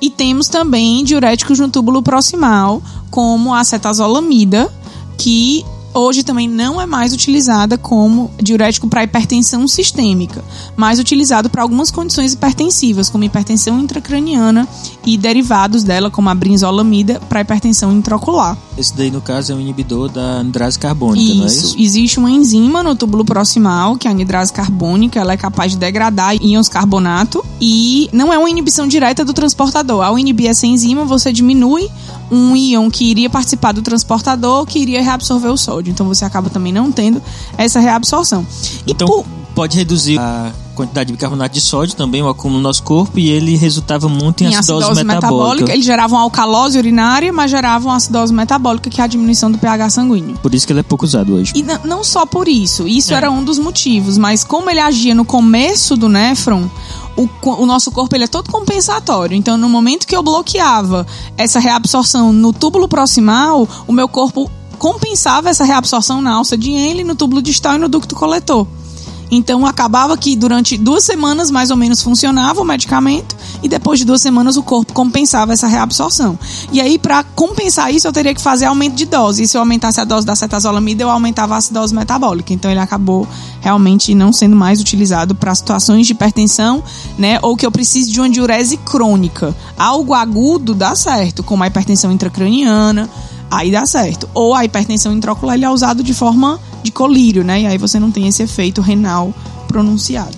E temos também diuréticos no túbulo proximal, como a acetazolamida, que hoje também não é mais utilizada como diurético para hipertensão sistêmica, mas utilizado para algumas condições hipertensivas, como hipertensão intracraniana e derivados dela, como a brinzolamida, para hipertensão intraocular. Esse daí, no caso, é um inibidor da anidrase carbônica, não é isso? Existe uma enzima no túbulo proximal, que é a anidrase carbônica, ela é capaz de degradar íons carbonato e não é uma inibição direta do transportador. Ao inibir essa enzima, você diminui um íon que iria participar do transportador, que iria reabsorver o sódio. Então você acaba também não tendo essa reabsorção. E Então, por- pode reduzir a quantidade de bicarbonato de sódio, também o acúmulo no nosso corpo, e ele resultava muito em, em acidose, acidose metabólica. Ele gerava uma alcalose urinária, mas gerava uma acidose metabólica, que é a diminuição do pH sanguíneo. Por isso que ele é pouco usado hoje. E não só por isso, isso É. era um dos motivos, mas como ele agia no começo do néfron, o, o nosso corpo ele é todo compensatório. Então, no momento que eu bloqueava essa reabsorção no túbulo proximal, o meu corpo compensava essa reabsorção na alça de Henle, no túbulo distal e no ducto coletor. Então acabava que durante duas semanas mais ou menos funcionava o medicamento e depois de duas semanas o corpo compensava essa reabsorção. E aí para compensar isso eu teria que fazer aumento de dose. E se eu aumentasse a dose da cetazolamida eu aumentava a acidose metabólica. Então ele acabou realmente não sendo mais utilizado para situações de hipertensão, né, ou que eu precise de uma diurese crônica. Algo agudo dá certo, como a hipertensão intracraniana, aí dá certo. Ou a hipertensão intraocular ele é usado de forma de colírio, né? E aí você não tem esse efeito renal pronunciado.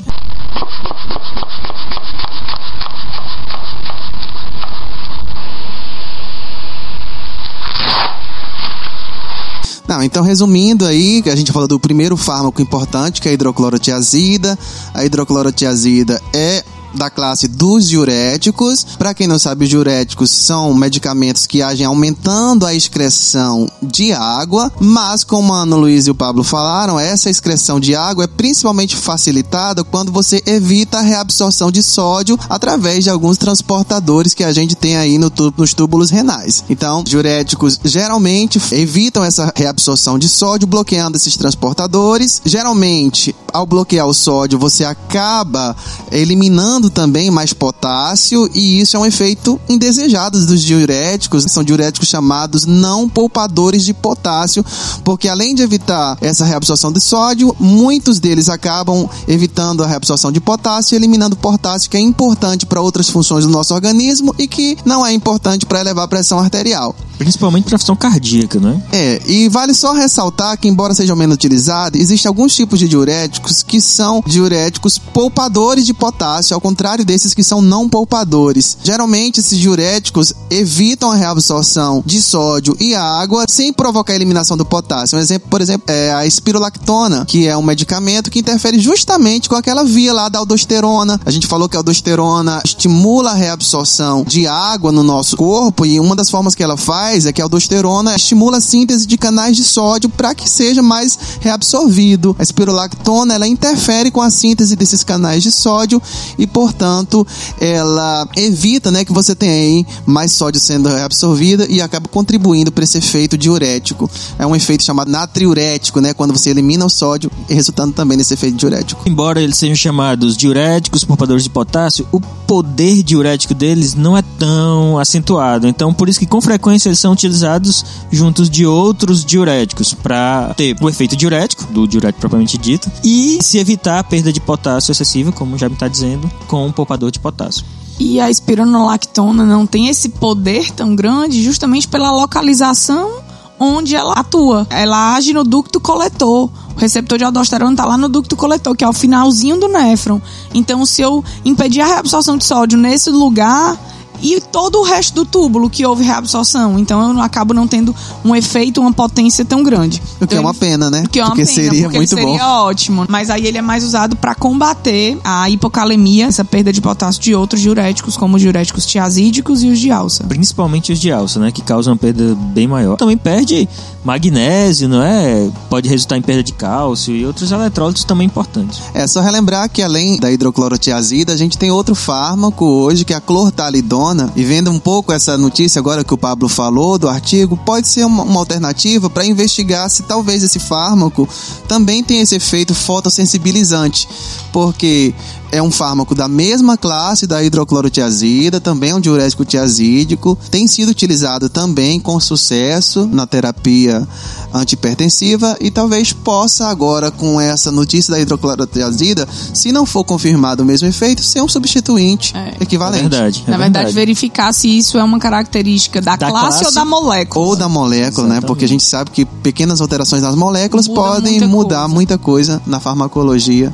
Não, então resumindo aí, a gente falou do primeiro fármaco importante, que é a hidroclorotiazida. A hidroclorotiazida é da classe dos diuréticos. Para quem não sabe, os diuréticos são medicamentos que agem aumentando a excreção de água, mas como a Ana Luísa e o Pablo falaram, essa excreção de água é principalmente facilitada quando você evita a reabsorção de sódio através de alguns transportadores que a gente tem aí no nos túbulos renais. Então, diuréticos geralmente evitam essa reabsorção de sódio bloqueando esses transportadores. Geralmente, ao bloquear o sódio, você acaba eliminando também mais potássio e isso é um efeito indesejado dos diuréticos. São diuréticos chamados não poupadores de potássio, porque além de evitar essa reabsorção de sódio, muitos deles acabam evitando a reabsorção de potássio e eliminando potássio, que é importante para outras funções do nosso organismo e que não é importante para elevar a pressão arterial. Principalmente para função cardíaca, né? É, e vale só ressaltar que, embora sejam menos utilizados, existem alguns tipos de diuréticos que são diuréticos poupadores de potássio, ao contrário desses que são não poupadores. Geralmente, esses diuréticos evitam a reabsorção de sódio e água sem provocar a eliminação do potássio. Um exemplo, por exemplo, é a espirolactona, que é um medicamento que interfere justamente com aquela via lá da aldosterona. A gente falou que a aldosterona estimula a reabsorção de água no nosso corpo e uma das formas que ela faz é que a aldosterona estimula a síntese de canais de sódio para que seja mais reabsorvido. A espirolactona ela interfere com a síntese desses canais de sódio e, portanto, ela evita, né, que você tenha mais sódio sendo reabsorvido e acaba contribuindo para esse efeito diurético. É um efeito chamado natriurético, né, quando você elimina o sódio resultando também nesse efeito diurético. Embora eles sejam chamados diuréticos, poupadores de potássio, o poder diurético deles não é tão acentuado. Então, por isso que com frequência eles são utilizados juntos de outros diuréticos para ter o efeito diurético, do diurético propriamente dito, e se evitar a perda de potássio excessiva, como já me está dizendo, com um poupador de potássio. E a espironolactona não tem esse poder tão grande justamente pela localização onde ela atua. Ela age no ducto coletor. O receptor de aldosterona está lá no ducto coletor, que é o finalzinho do néfron. Então, se eu impedir a reabsorção de sódio nesse lugar e todo o resto do túbulo que houve reabsorção, então eu não- acabo não tendo um efeito, uma potência tão grande. O que é uma pena, né? o que é uma porque pena, seria porque muito seria bom. ótimo. Mas aí ele é mais usado para combater a hipocalemia, essa perda de potássio de outros diuréticos, como os diuréticos tiazídicos e os de alça. Principalmente os de alça, né? Que causam uma perda bem maior. Também perde magnésio, não é? Pode resultar em perda de cálcio e outros eletrólitos também importantes. É só relembrar que além da hidroclorotiazida, a gente tem outro fármaco hoje que é a clortalidona. E vendo um pouco essa notícia agora que o Pablo falou do artigo, pode ser uma, uma alternativa para investigar se talvez esse fármaco também tem esse efeito fotossensibilizante, porque é um fármaco da mesma classe da hidroclorotiazida, também é um diurético tiazídico, tem sido utilizado também com sucesso na terapia antipertensiva e talvez possa agora com essa notícia da hidroclorotiazida, se não for confirmado o mesmo efeito, ser um substituinte É. É equivalente. verdade. é Na verdade, verdade. verificar se isso é uma característica da, Da classe, classe ou da molécula. Ou da molécula, né? Exatamente. Porque a gente sabe que pequenas alterações nas moléculas Muda podem muita mudar coisa. muita coisa na farmacologia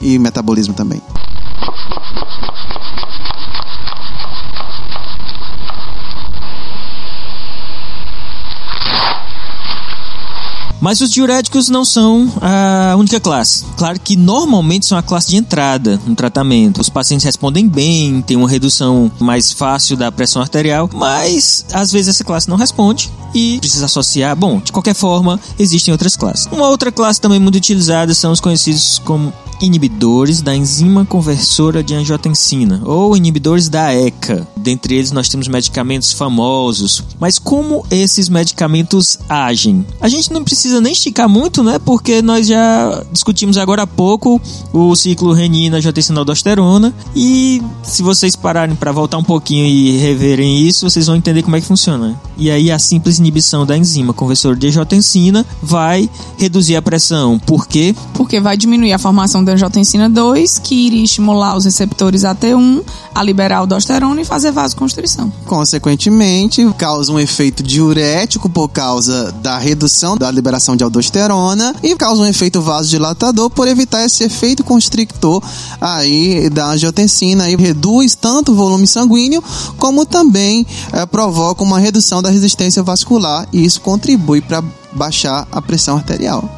e metabolismo também. Mas os diuréticos não são a única classe. Claro que normalmente são a classe de entrada no tratamento. Os pacientes respondem bem, tem uma redução mais fácil da pressão arterial, mas às vezes essa classe não responde e precisa associar. Bom, de qualquer forma, existem outras classes. Uma outra classe também muito utilizada são os conhecidos como inibidores da enzima conversora de angiotensina ou inibidores da ECA. Dentre eles nós temos medicamentos famosos. Mas como esses medicamentos agem? A gente não precisa nem esticar muito, né? Porque nós já discutimos agora há pouco o ciclo renina angiotensina aldosterona e se vocês pararem para voltar um pouquinho e reverem isso, vocês vão entender como é que funciona. E aí a simples inibição da enzima conversora de angiotensina vai reduzir a pressão. Por quê? Porque vai diminuir a formação da angiotensina 2, que iria estimular os receptores AT1 a liberar aldosterona e fazer vasoconstrição. Consequentemente, causa um efeito diurético por causa da redução da liberação de aldosterona e causa um efeito vasodilatador por evitar esse efeito constrictor aí da angiotensina e reduz tanto o volume sanguíneo como também é, provoca uma redução da resistência vascular e isso contribui para baixar a pressão arterial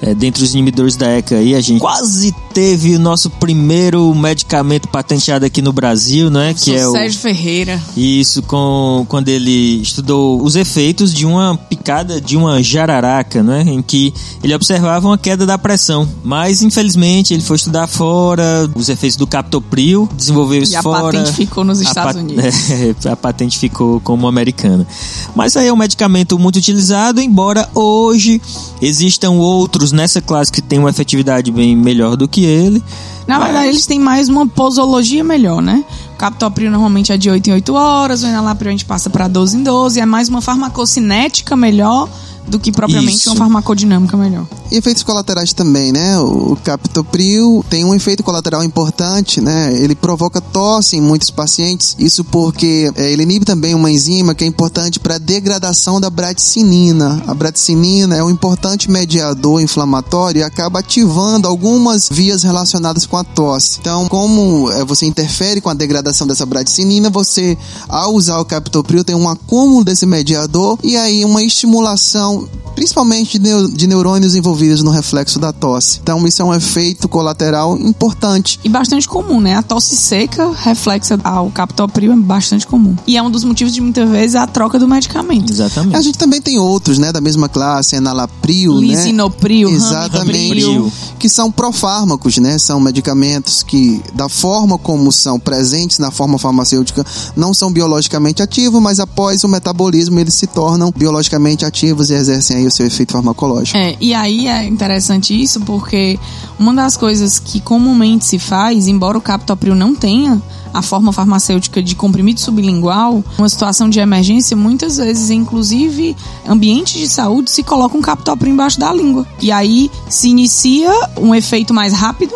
é, dentre os inibidores da ECA aí, a gente quase teve o nosso primeiro medicamento patenteado aqui no Brasil, né? Que é o Sérgio Ferreira. Isso, com quando ele estudou os efeitos de uma picada de uma jararaca, né? Em que ele observava uma queda da pressão. Mas, infelizmente, ele foi estudar fora os efeitos do captopril, desenvolveu isso e fora. a patente ficou nos Estados Unidos. É, a patente ficou como americana. Mas aí é um medicamento muito utilizado, embora hoje existam outros nessa classe que tem uma efetividade bem melhor do que ele. Na verdade, eles têm mais uma posologia melhor, né? O captopril normalmente é de 8 em 8 horas, o enalapril a gente passa para 12 em 12, é mais uma farmacocinética melhor do que propriamente Isso. uma farmacodinâmica melhor. E efeitos colaterais também, né? O captopril tem um efeito colateral importante, né? Ele provoca tosse em muitos pacientes. Isso porque é, ele inibe também uma enzima que é importante para a degradação da bradicinina. A bradicinina é um importante mediador inflamatório e acaba ativando algumas vias relacionadas com a tosse. Então, como é, você interfere com a degradação dessa bradicinina, você, ao usar o captopril, tem um acúmulo desse mediador e aí uma estimulação principalmente de neurônios envolvidos no reflexo da tosse. Então, isso é um efeito colateral importante. E bastante comum, né? A tosse seca, reflexa ao captopril, é bastante comum. E é um dos motivos de muitas vezes a troca do medicamento. Exatamente. A gente também tem outros, né, da mesma classe, enalapril, né? Lisinopril, né? Exatamente. Que são profármacos, né? São medicamentos que, da forma como são presentes na forma farmacêutica, não são biologicamente ativos, mas após o metabolismo eles se tornam biologicamente ativos e exercem aí o seu efeito farmacológico. É, e aí é interessante isso porque uma das coisas que comumente se faz, embora o captopril não tenha a forma farmacêutica de comprimido sublingual, uma situação de emergência, muitas vezes, inclusive, ambientes de saúde se coloca um captopril embaixo da língua. E aí se inicia um efeito mais rápido,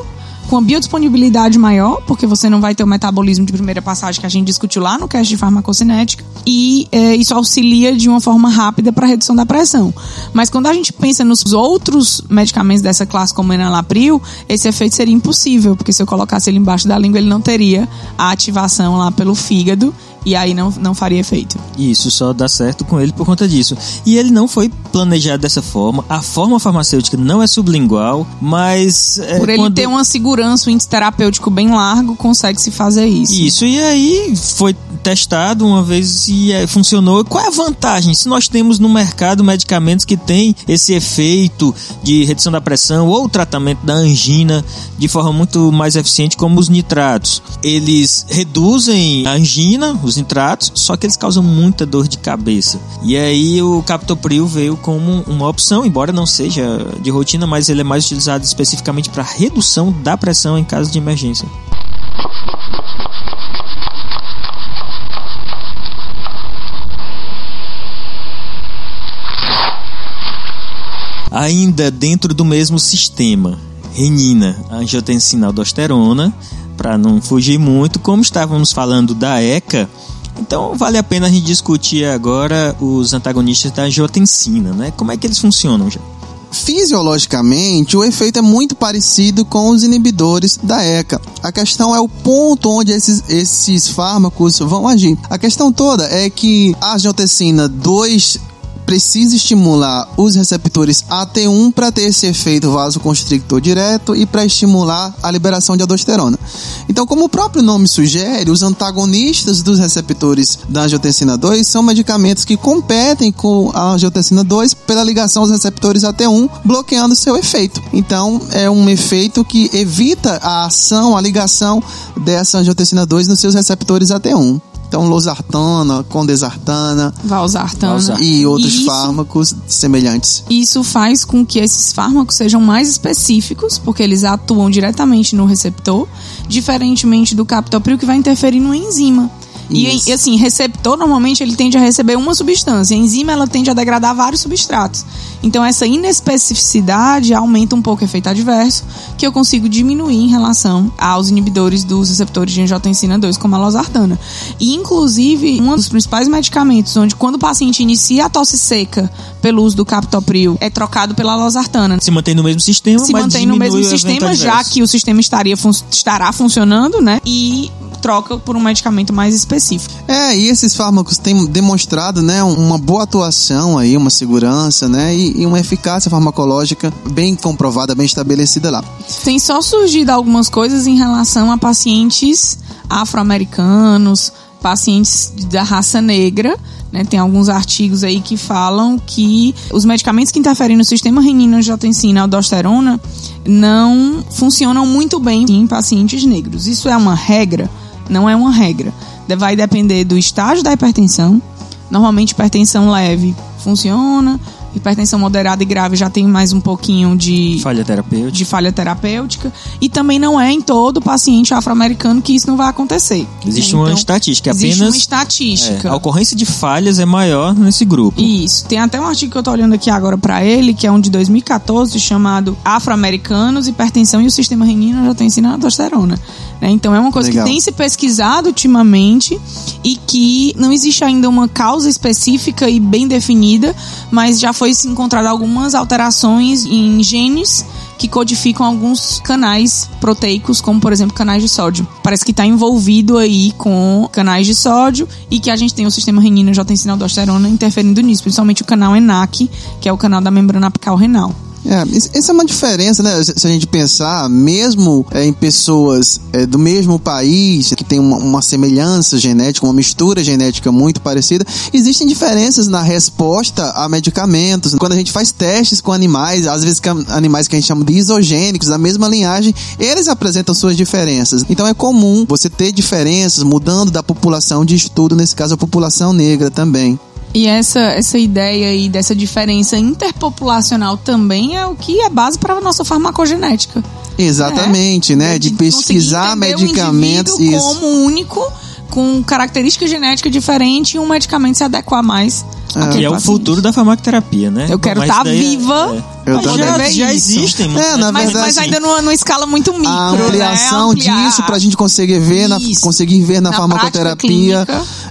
com a biodisponibilidade maior, porque você não vai ter o metabolismo de primeira passagem que a gente discutiu lá no cast de farmacocinética, e é, isso auxilia de uma forma rápida para a redução da pressão. Mas quando a gente pensa nos outros medicamentos dessa classe, como o enalapril, esse efeito seria impossível, porque se eu colocasse ele embaixo da língua, ele não teria a ativação lá pelo fígado e aí não, não faria efeito. Isso só dá certo com ele por conta disso. E ele não foi planejado dessa forma. A forma farmacêutica não é sublingual, mas. É, por ele quando... ter uma segurança, um índice terapêutico bem largo, consegue se fazer isso. Isso, e aí foi testado uma vez e é, funcionou. Qual é a vantagem? Se nós temos no mercado medicamentos que têm esse efeito de redução da pressão ou tratamento da angina de forma muito mais eficiente, como os nitratos, eles reduzem a angina, os nitratos, só que eles causam muita dor de cabeça. E aí o captopril veio como uma opção, embora não seja de rotina, mas ele é mais utilizado especificamente para redução da pressão em caso de emergência. Ainda dentro do mesmo sistema, renina, angiotensina aldosterona, para não fugir muito, como estávamos falando da ECA, então vale a pena a gente discutir agora os antagonistas da angiotensina, né? Como é que eles funcionam já? Fisiologicamente, o efeito é muito parecido com os inibidores da ECA. A questão é o ponto onde esses, esses fármacos vão agir. A questão toda é que a angiotensina 2 precisa estimular os receptores AT1 para ter esse efeito vasoconstrictor direto e para estimular a liberação de aldosterona. Então, como o próprio nome sugere, os antagonistas dos receptores da angiotensina 2 são medicamentos que competem com a angiotensina 2 pela ligação aos receptores AT1, bloqueando seu efeito. Então, é um efeito que evita a ação, a ligação dessa angiotensina 2 nos seus receptores AT1. Então, losartana, condesartana Valsartana. E outros Isso- fármacos semelhantes. Isso faz com que esses fármacos sejam mais específicos, porque eles atuam diretamente no receptor, diferentemente do captopril que vai interferir no enzima. E, e, assim, receptor normalmente ele tende a receber uma substância, a enzima ela tende a degradar vários substratos. Então essa inespecificidade aumenta um pouco o efeito adverso, que eu consigo diminuir em relação aos inibidores dos receptores de angiotensina 2, como a losartana. E inclusive, um dos principais medicamentos onde quando o paciente inicia a tosse seca pelo uso do captopril é trocado pela losartana. Se mantém no mesmo sistema, Se mantém no mesmo sistema, já adverso. que o sistema estaria fun- estará funcionando, né? E troca por um medicamento mais específico. É, e esses fármacos têm demonstrado, né, uma boa atuação aí, uma segurança, né, e, e uma eficácia farmacológica bem comprovada, bem estabelecida lá. Tem só surgido algumas coisas em relação a pacientes afro-americanos, pacientes da raça negra. Né? Tem alguns artigos aí que falam que os medicamentos que interferem no sistema renina-angiotensina e aldosterona não funcionam muito bem em pacientes negros. Isso é uma regra? Não é uma regra. Vai depender do estágio da hipertensão. Normalmente, hipertensão leve funciona, hipertensão moderada e grave já tem mais um pouquinho de Falha terapêutica. de falha terapêutica e também não é em todo paciente afro-americano que isso não vai acontecer. Existe Então, uma estatística, Existe apenas uma estatística. é, a ocorrência de falhas é maior nesse grupo. Isso. Tem até um artigo que eu tô olhando aqui agora pra ele, que é um de 2014, chamado Afro-Americanos, Hipertensão e o Sistema Renina já tem ensinado aldosterona. Né? Então é uma coisa Legal. que tem se pesquisado ultimamente e que não existe ainda uma causa específica e bem definida, mas já foi se encontrado algumas alterações em genes que codificam alguns canais proteicos, como por exemplo canais de sódio. Parece que está envolvido aí com canais de sódio e que a gente tem o sistema renina angiotensina aldosterona interferindo nisso, principalmente o canal ENaC, que é o canal da membrana apical renal. É, essa é uma diferença, né? Se a gente pensar, mesmo é, em pessoas é, do mesmo país, que tem uma, uma semelhança genética, uma mistura genética muito parecida, existem diferenças na resposta a medicamentos. Quando a gente faz testes com animais, às vezes com animais que a gente chama de isogênicos, da mesma linhagem, eles apresentam suas diferenças. Então é comum você ter diferenças mudando da população de estudo, nesse caso a população negra também. E essa, essa ideia aí dessa diferença interpopulacional também é o que é base para a nossa farmacogenética. Exatamente, né? De conseguir pesquisar o medicamentos. indivíduo Isso. como único, com característica genética diferente e um medicamento se adequar mais. É. Que é o futuro da farmacoterapia, né? Eu quero Mas estar daí é- viva. é. Eu poder Já, ver já isso. existem. muitas- É, na Mas, verdade, mas ainda numa, numa escala muito micro, a né? ampliação Ampliar. disso pra gente conseguir ver na, conseguir ver na, Na farmacoterapia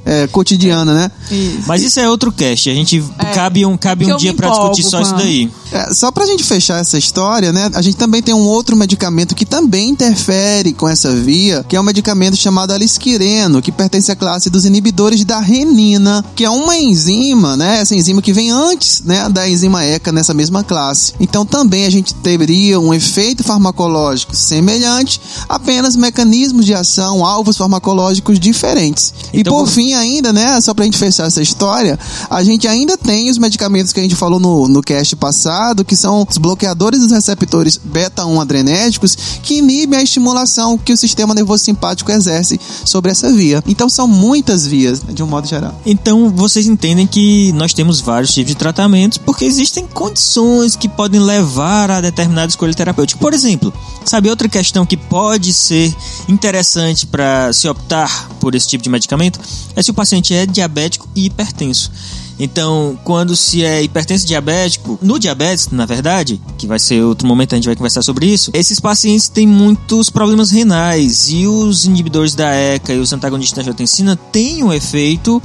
é, cotidiana, né? Isso. Mas isso é outro cast. A gente cabe um, cabe um dia pra discutir só isso a- daí. É, só pra gente fechar essa história, né? A gente também tem um outro medicamento que também interfere com essa via, que é um medicamento chamado alisquireno, que pertence à classe dos inibidores da renina, que é uma enzima, né? Essa enzima que vem antes, né, da enzima ECA nessa mesma classe. Então também a gente teria um efeito farmacológico semelhante, apenas mecanismos de ação, alvos farmacológicos diferentes. e Então, por vamos- fim ainda, né, só pra gente fechar essa história, a gente ainda tem os medicamentos que a gente falou no, no cast passado, que são os bloqueadores dos receptores beta-1 adrenérgicos, que inibem a estimulação que o sistema nervoso simpático exerce sobre essa via. Então são muitas vias, né, de um modo geral. Então vocês entendem que nós temos vários tipos de tratamentos porque existem condições que podem levar a determinada escolha terapêutica. Por exemplo, sabe outra questão que pode ser interessante para se optar por esse tipo de medicamento é se o paciente é diabético e hipertenso. Então, quando se é hipertenso diabético, no diabetes, na verdade, que vai ser outro momento a gente vai conversar sobre isso, esses pacientes têm muitos problemas renais e os inibidores da ECA e os antagonistas da angiotensina têm um efeito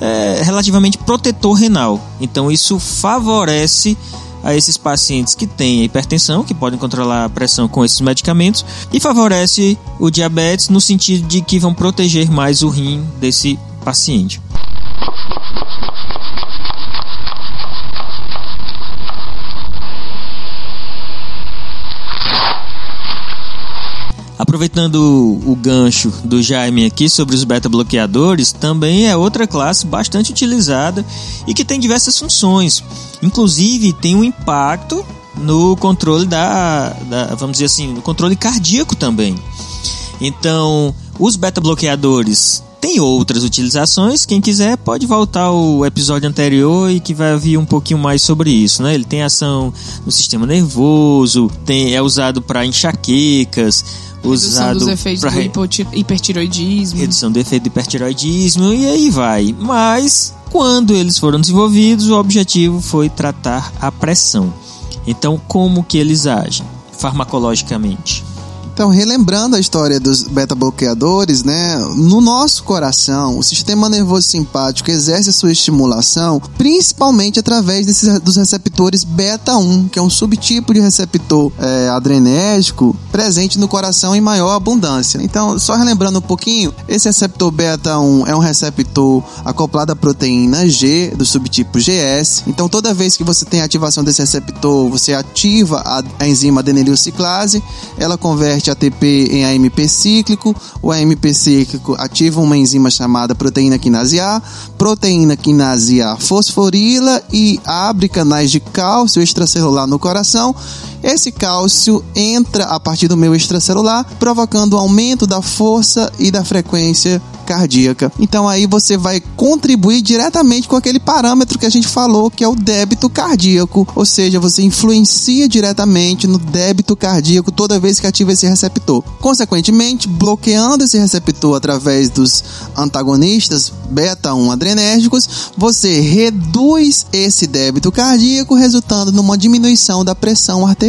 é, relativamente protetor renal. Então, isso favorece a esses pacientes que têm hipertensão, que podem controlar a pressão com esses medicamentos, e favorece o diabetes no sentido de que vão proteger mais o rim desse paciente. Aproveitando o gancho do Jaime aqui sobre os beta-bloqueadores, também é outra classe bastante utilizada e que tem diversas funções. Inclusive, tem um impacto no controle da, da vamos dizer assim, no controle cardíaco também. Então, os beta-bloqueadores têm outras utilizações. Quem quiser pode voltar ao episódio anterior e que vai ouvir um pouquinho mais sobre isso. Né? Ele tem ação no sistema nervoso, tem, é usado para enxaquecas, usado dos efeitos para do hipertiroidismo. Redução do efeito do hipertiroidismo e aí vai. Mas quando eles foram desenvolvidos, o objetivo foi tratar a pressão. Então, como que eles agem farmacologicamente? Então, relembrando a história dos beta-bloqueadores, né? No nosso coração, o sistema nervoso simpático exerce a sua estimulação principalmente através desses, dos receptores beta-1, que é um subtipo de receptor é, adrenérgico presente no coração em maior abundância. Então, só relembrando um pouquinho, esse receptor beta-1 é um receptor acoplado à proteína G do subtipo GS. Então, toda vez que você tem ativação desse receptor, você ativa a, a enzima adenilciclase, ela converte ATP em AMP cíclico. O AMP cíclico ativa uma enzima chamada proteína quinase A. Proteína quinase A fosforila e abre canais de cálcio extracelular no coração. Esse cálcio entra a partir do meio extracelular, provocando um aumento da força e da frequência cardíaca. Então aí você vai contribuir diretamente com aquele parâmetro que a gente falou, que é o débito cardíaco, ou seja, você influencia diretamente no débito cardíaco toda vez que ativa esse receptor. Consequentemente, bloqueando esse receptor através dos antagonistas beta 1 adrenérgicos, você reduz esse débito cardíaco, resultando numa diminuição da pressão arterial.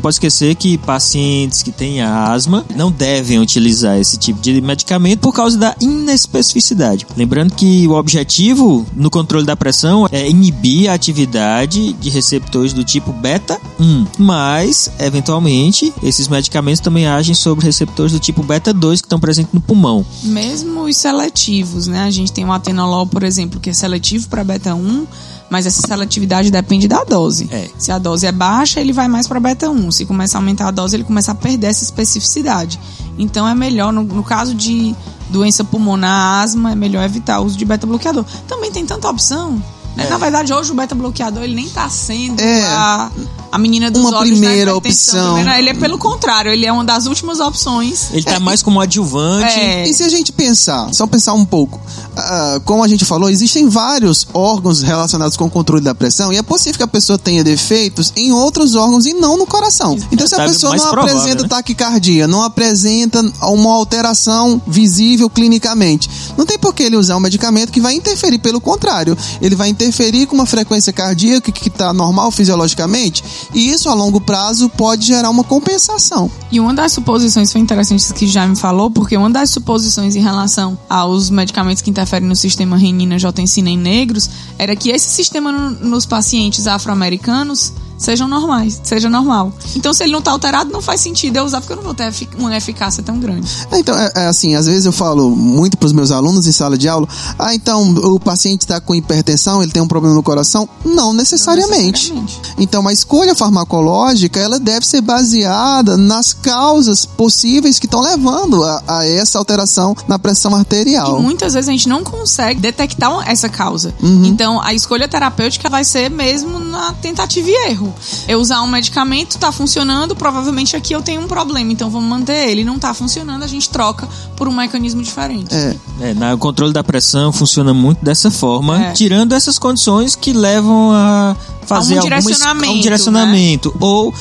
Pode esquecer que pacientes que têm asma não devem utilizar esse tipo de medicamento por causa da inespecificidade. Lembrando que o objetivo no controle da pressão é inibir a atividade de receptores do tipo beta 1, mas eventualmente esses medicamentos também agem sobre receptores do tipo beta 2 que estão presentes no pulmão. Mesmo os seletivos, né? A gente tem o atenolol, por exemplo, que é seletivo para beta 1, mas essa seletividade depende da dose. É. Se a dose é baixa, ele vai mais para beta 1. Se começa a aumentar a dose, ele começa a perder essa especificidade. Então é melhor, no, no caso de doença pulmonar, asma, é melhor evitar o uso de beta-bloqueador. Também tem tanta opção. Né? É. Na verdade, hoje o beta-bloqueador ele nem tá sendo É. a, a menina dos Uma olhos primeira da hipertensão. opção. Primeira- Ele é pelo contrário, ele é uma das últimas opções. Ele está mais como adjuvante. É. E se a gente pensar, só pensar um pouco, ah, como a gente falou, existem vários órgãos relacionados com o controle da pressão e é possível que a pessoa tenha defeitos em outros órgãos e não no coração. Então, se a É, pessoa não provável, apresenta né? taquicardia, não apresenta uma alteração visível clinicamente, não tem por que ele usar um medicamento que vai interferir. Pelo contrário, ele vai interferir com uma frequência cardíaca que está normal fisiologicamente e isso a longo prazo pode gerar uma compensação. E uma das suposições foi interessante que já me falou, porque uma das suposições em relação aos medicamentos que interferem no sistema renina, angiotensina em negros, era que esse sistema no- nos pacientes afro-americanos sejam normais, seja normal. Então, se ele não está alterado, não faz sentido eu usar, porque eu não vou ter uma eficácia tão grande. É, Então, é, é assim, às vezes eu falo muito para os meus alunos em sala de aula, ah, então o paciente está com hipertensão, ele tem um problema no coração? Não necessariamente. Não necessariamente. Então, a escolha farmacológica, ela deve ser baseada nas causas possíveis que estão levando a, a essa alteração na pressão arterial. E muitas vezes a gente não consegue detectar essa causa. Uhum. Então, a escolha terapêutica vai ser mesmo na tentativa e erro. Eu usar um medicamento, tá funcionando, provavelmente aqui eu tenho um problema, então vamos manter ele. Não tá funcionando, a gente troca por um mecanismo diferente. É, É, na- o controle da pressão funciona muito dessa forma, É. tirando essas condições que levam a fazer A um direcionamento, a um direcionamento ou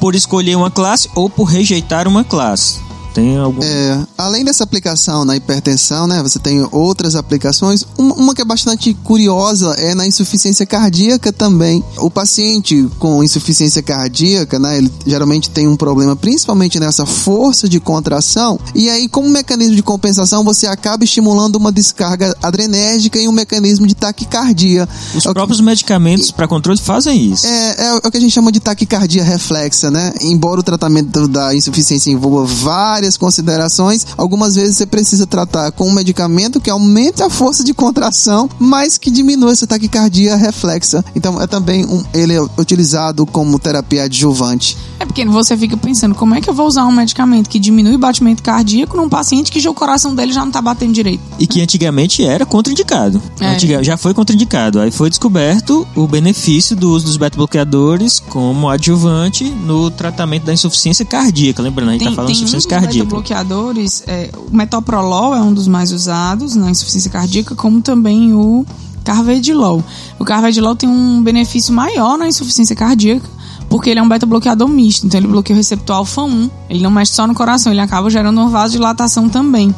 por escolher uma classe ou por rejeitar uma classe. Tem algum É, além dessa aplicação na hipertensão, né, você tem outras aplicações. Uma, uma que é bastante curiosa é na insuficiência cardíaca também. O paciente com insuficiência cardíaca, né, ele geralmente tem um problema principalmente nessa força de contração. E aí, como mecanismo de compensação, você acaba estimulando uma descarga adrenérgica e um mecanismo de taquicardia. Os É o que- próprios medicamentos para controle fazem isso. é, é o que a gente chama de taquicardia reflexa, né? Embora o tratamento da insuficiência envolva vários várias considerações. Algumas vezes você precisa tratar com um medicamento que aumenta a força de contração, mas que diminui essa taquicardia reflexa. Então é também um, ele é utilizado como terapia adjuvante. É porque você fica pensando, como é que eu vou usar um medicamento que diminui o batimento cardíaco num paciente que já o coração dele já não tá batendo direito? E que antigamente era contraindicado. É. Antiga- já foi contraindicado. Aí foi descoberto o benefício do uso dos beta-bloqueadores como adjuvante no tratamento da insuficiência cardíaca. Lembrando, a gente Tem, tá falando de um insuficiência cardíaca. Beta-bloqueadores, é, o metoprolol é um dos mais usados na insuficiência cardíaca, como também o carvedilol. O carvedilol tem um benefício maior na insuficiência cardíaca, porque ele é um beta-bloqueador misto, então ele bloqueia o receptor alfa-1, ele não mexe só no coração, ele acaba gerando uma vasodilatação também.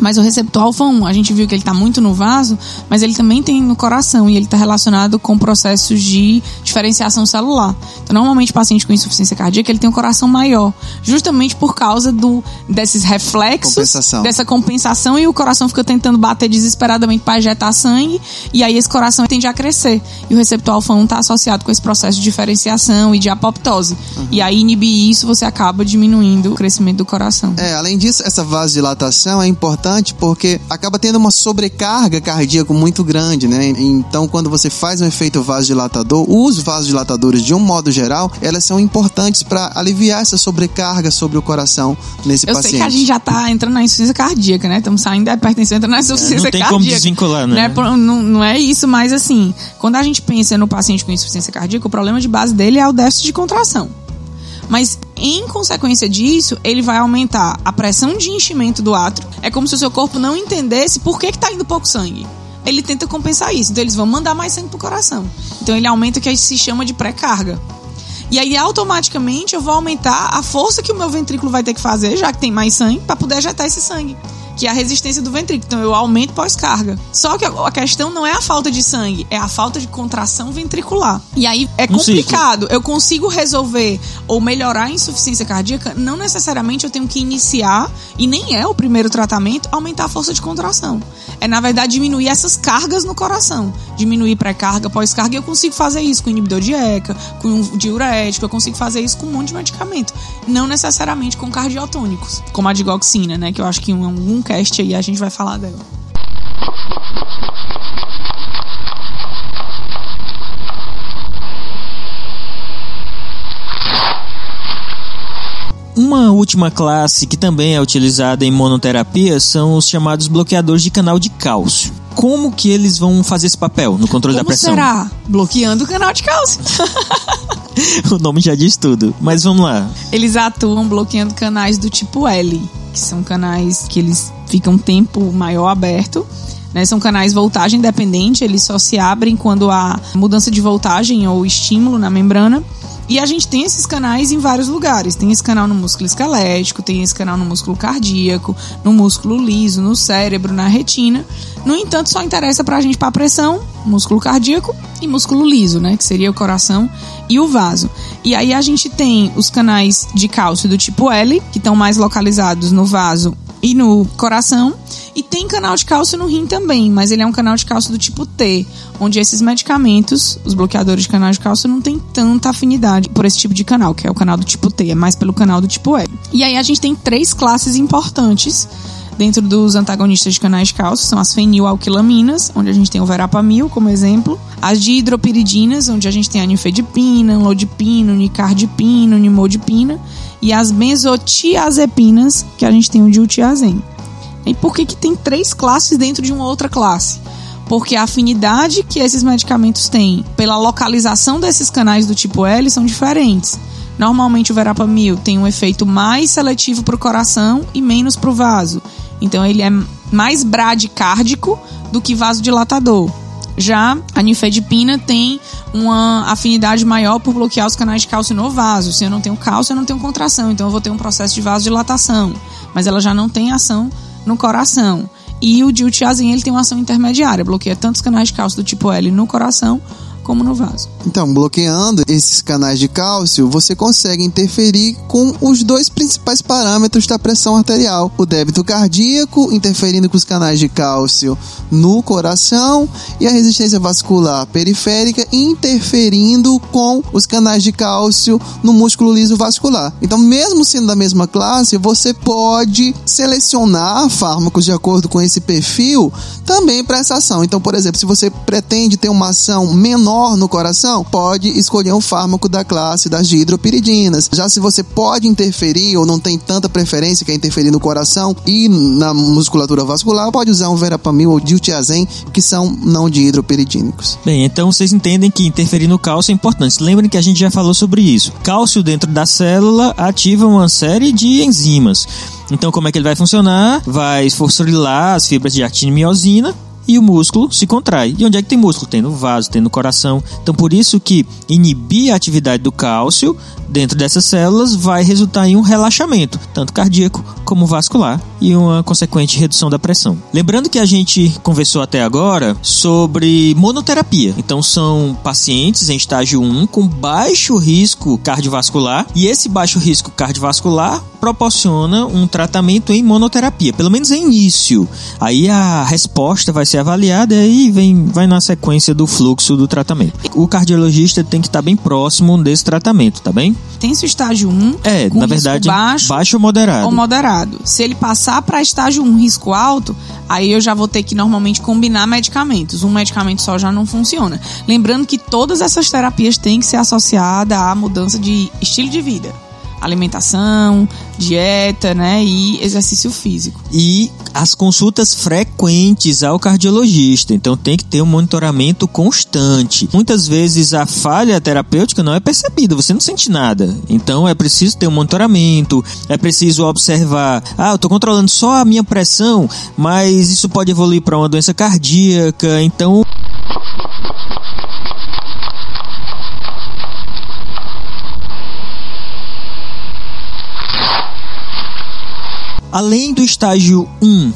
Mas o receptor alfa-1, a gente viu que ele está muito no vaso, mas ele também tem no coração e ele está relacionado com processos de diferenciação celular. Então, normalmente, paciente com insuficiência cardíaca, ele tem um coração maior, justamente por causa do, desses reflexos, Compensação. dessa compensação e o coração fica tentando bater desesperadamente para ejetar sangue e aí esse coração tende a crescer. E o receptor alfa-1 está associado com esse processo de diferenciação e de apoptose. E aí, inibir isso, você acaba diminuindo o crescimento do coração. É, além disso, essa vasodilatação é importante porque acaba tendo uma sobrecarga cardíaca muito grande, né? Então, quando você faz um efeito vasodilatador, os vasodilatadores, de um modo geral, elas são importantes para aliviar essa sobrecarga sobre o coração nesse Eu paciente. sei que a gente já tá entrando na insuficiência cardíaca, né? Estamos saindo da hipertensão, entrando na insuficiência É, não tem cardíaca. como desvincular, né? Não é, por- não, não é isso, mas assim, quando a gente pensa no paciente com insuficiência cardíaca, o problema de base dele é o déficit de contração. Mas, em consequência disso, ele vai aumentar a pressão de enchimento do átrio. É como se o seu corpo não entendesse por que, que tá indo pouco sangue. Ele tenta compensar isso. Então, eles vão mandar mais sangue pro coração. Então, ele aumenta o que se chama de pré-carga. E aí, automaticamente, eu vou aumentar a força que o meu ventrículo vai ter que fazer, já que tem mais sangue, para poder ejetar esse sangue. Que é a resistência do ventrículo. Então, eu aumento pós-carga. Só que a questão não é a falta de sangue, é a falta de contração ventricular. E aí, é complicado. Eu consigo resolver ou melhorar a insuficiência cardíaca, não necessariamente eu tenho que iniciar, e nem é o primeiro tratamento, aumentar a força de contração. É, na verdade, diminuir essas cargas no coração. Diminuir pré-carga, pós-carga, e eu consigo fazer isso com inibidor de ECA, com um diurético, eu consigo fazer isso com um monte de medicamento. Não necessariamente com cardiotônicos, como a digoxina, né? Que eu acho que em algum cast a gente vai falar dela. Uma última classe que também é utilizada em monoterapia são os chamados bloqueadores de canal de cálcio. Como que eles vão fazer esse papel no controle da Como pressão? será? Bloqueando o canal de cálcio. o nome já diz tudo. Mas vamos lá. Eles atuam bloqueando canais do tipo L, que são canais que eles ficam um tempo maior aberto. Né? São canais voltagem dependente, eles só se abrem quando há mudança de voltagem ou estímulo na membrana. E a gente tem esses canais em vários lugares. Tem esse canal no músculo esquelético, tem esse canal no músculo cardíaco, no músculo liso, no cérebro, na retina. No entanto, só interessa pra gente para pressão, músculo cardíaco e músculo liso, né, que seria o coração e o vaso. E aí a gente tem os canais de cálcio do tipo L, que estão mais localizados no vaso e no coração. E tem canal de cálcio no rim também, mas ele é um canal de cálcio do tipo T, onde esses medicamentos, os bloqueadores de canal de cálcio, não tem tanta afinidade por esse tipo de canal, que é o canal do tipo T, é mais pelo canal do tipo L. E aí a gente tem três classes importantes dentro dos antagonistas de canais de cálcio, são as fenilalquilaminas, onde a gente tem o verapamil como exemplo, as dihidropiridinas, onde a gente tem a nifedipina, lodipina, nicardipina, nimodipina, e as benzotiazepinas, que a gente tem o diltiazem. E por que, que tem três classes dentro de uma outra classe? Porque a afinidade que esses medicamentos têm pela localização desses canais do tipo L são diferentes. Normalmente o verapamil tem um efeito mais seletivo para o coração e menos para o vaso. Então ele é mais bradicárdico do que vasodilatador. Já a nifedipina tem uma afinidade maior por bloquear os canais de cálcio no vaso. Se eu não tenho cálcio, eu não tenho contração, então eu vou ter um processo de vasodilatação. Mas ela já não tem ação no coração. E o diltiazem ele tem uma ação intermediária, bloqueia tanto os canais de cálcio do tipo L no coração como no vaso. Então, bloqueando esses canais de cálcio, você consegue interferir com os dois principais parâmetros da pressão arterial: o débito cardíaco, interferindo com os canais de cálcio no coração, e a resistência vascular periférica, interferindo com os canais de cálcio no músculo liso vascular. Então, mesmo sendo da mesma classe, você pode selecionar fármacos de acordo com esse perfil também para essa ação. Então, por exemplo, se você pretende ter uma ação menor no coração, pode escolher um fármaco da classe das dihidropiridinas. Já se você pode interferir ou não tem tanta preferência que é interferir no coração e na musculatura vascular, pode usar um verapamil ou diltiazem, que são não dihidropiridínicos. Bem, então vocês entendem que interferir no cálcio é importante. Lembrem que a gente já falou sobre isso. Cálcio dentro da célula ativa uma série de enzimas. Então, como é que ele vai funcionar? Vai fosforilar as fibras de actina e miosina e o músculo se contrai. E onde é que tem músculo? Tem no vaso, tem no coração. Então, por isso que inibir a atividade do cálcio dentro dessas células vai resultar em um relaxamento, tanto cardíaco como vascular, e uma consequente redução da pressão. Lembrando que a gente conversou até agora sobre monoterapia. Então, são pacientes em estágio 1 com baixo risco cardiovascular, e esse baixo risco cardiovascular proporciona um tratamento em monoterapia, pelo menos em início. Aí a resposta vai ser avaliada e aí vem, vai na sequência do fluxo do tratamento. O cardiologista tem que estar bem próximo desse tratamento, tá bem? Tem esse estágio 1, É, na verdade, baixo, baixo ou moderado. ou moderado. Se ele passar para estágio 1, risco alto, aí eu já vou ter que normalmente combinar medicamentos. Um medicamento só já não funciona. Lembrando que todas essas terapias têm que ser associadas à mudança de estilo de vida. Alimentação, dieta, né, e exercício físico. e as consultas frequentes ao cardiologista. Então tem que ter um monitoramento constante. Muitas vezes a falha terapêutica não é percebida, você não sente nada. Então é preciso ter um monitoramento, é preciso observar, ah, eu estou controlando só a minha pressão, mas isso pode evoluir para uma doença cardíaca. Então Além do estágio 1,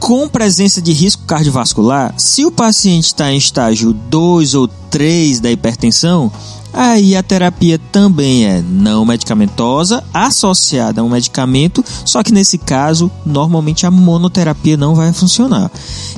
com presença de risco cardiovascular, se o paciente está em estágio 2 ou 3 da hipertensão, aí a terapia também é não medicamentosa, associada a um medicamento, só que nesse caso, normalmente a monoterapia não vai funcionar.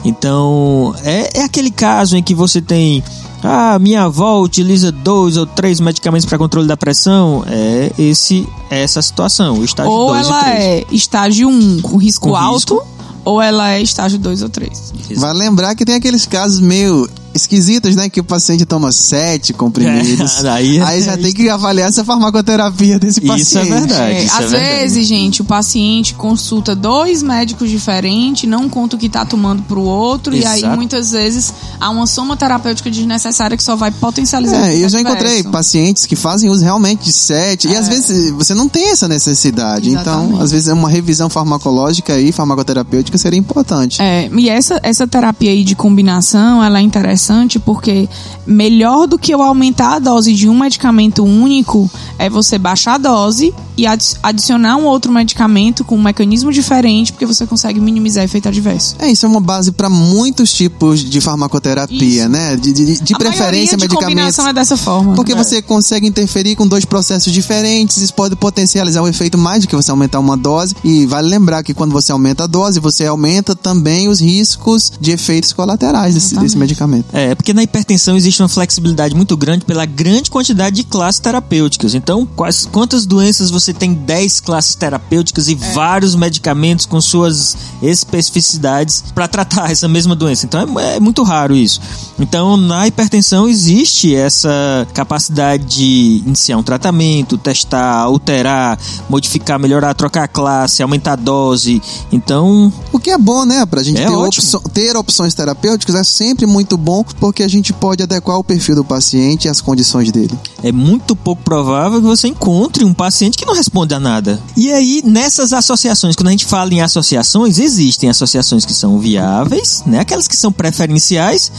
Então, é, é aquele caso em que você tem. Ah, minha avó utiliza dois ou três medicamentos para controle da pressão. É esse, é essa situação, o estágio ou 2 e ela 3. é estágio 1 com risco Com alto, ou ela é estágio 2 ou 3. Vai lembrar que tem aqueles casos meio esquisitos, né? Que o paciente toma sete comprimidos. É, aí- aí já tem que avaliar essa farmacoterapia desse paciente. Isso é verdade. É, isso é às verdade. vezes, gente, o paciente consulta dois médicos diferentes, não conta o que tá tomando pro outro, e aí Exato. muitas vezes há uma soma terapêutica desnecessária que só vai potencializar o É, eu já encontrei pacientes que fazem uso realmente de sete, e às vezes você não tem essa necessidade. Então, Exatamente. às vezes uma revisão farmacológica e farmacoterapêutica seria importante. É, e essa, essa terapia aí de combinação, ela é interessante porque melhor do que eu aumentar a dose de um medicamento único é você baixar a dose e adi- adicionar um outro medicamento com um mecanismo diferente, porque você consegue minimizar efeito adverso. É, isso é uma base para muitos tipos de farmacoterapia, Isso. né? De, de, de a preferência maioria de medicamentos. combinação é dessa forma. Porque É. você consegue interferir com dois processos diferentes, isso pode potencializar o efeito mais do que você aumentar uma dose. E vale lembrar que quando você aumenta a dose, você aumenta também os riscos de efeitos colaterais desse, desse medicamento. É, porque na hipertensão existe uma flexibilidade muito grande pela grande quantidade de classes terapêuticas. Então, quais, quantas doenças você tem 10 classes terapêuticas e vários medicamentos com suas especificidades para tratar essa mesma doença? Então, é, é muito raro isso. Então, na hipertensão existe essa capacidade de iniciar um tratamento, testar, alterar, modificar, melhorar, trocar a classe, aumentar a dose. Então, O que é bom, né? Pra gente É ter, ter opções terapêuticas é sempre muito bom, porque a gente pode adequar o perfil do paciente e as condições dele. é muito pouco provável que você encontre um paciente que não responde a nada. E aí, nessas associações, quando a gente fala em associações, existem associações que são viáveis, né? Aquelas que são preferenciais,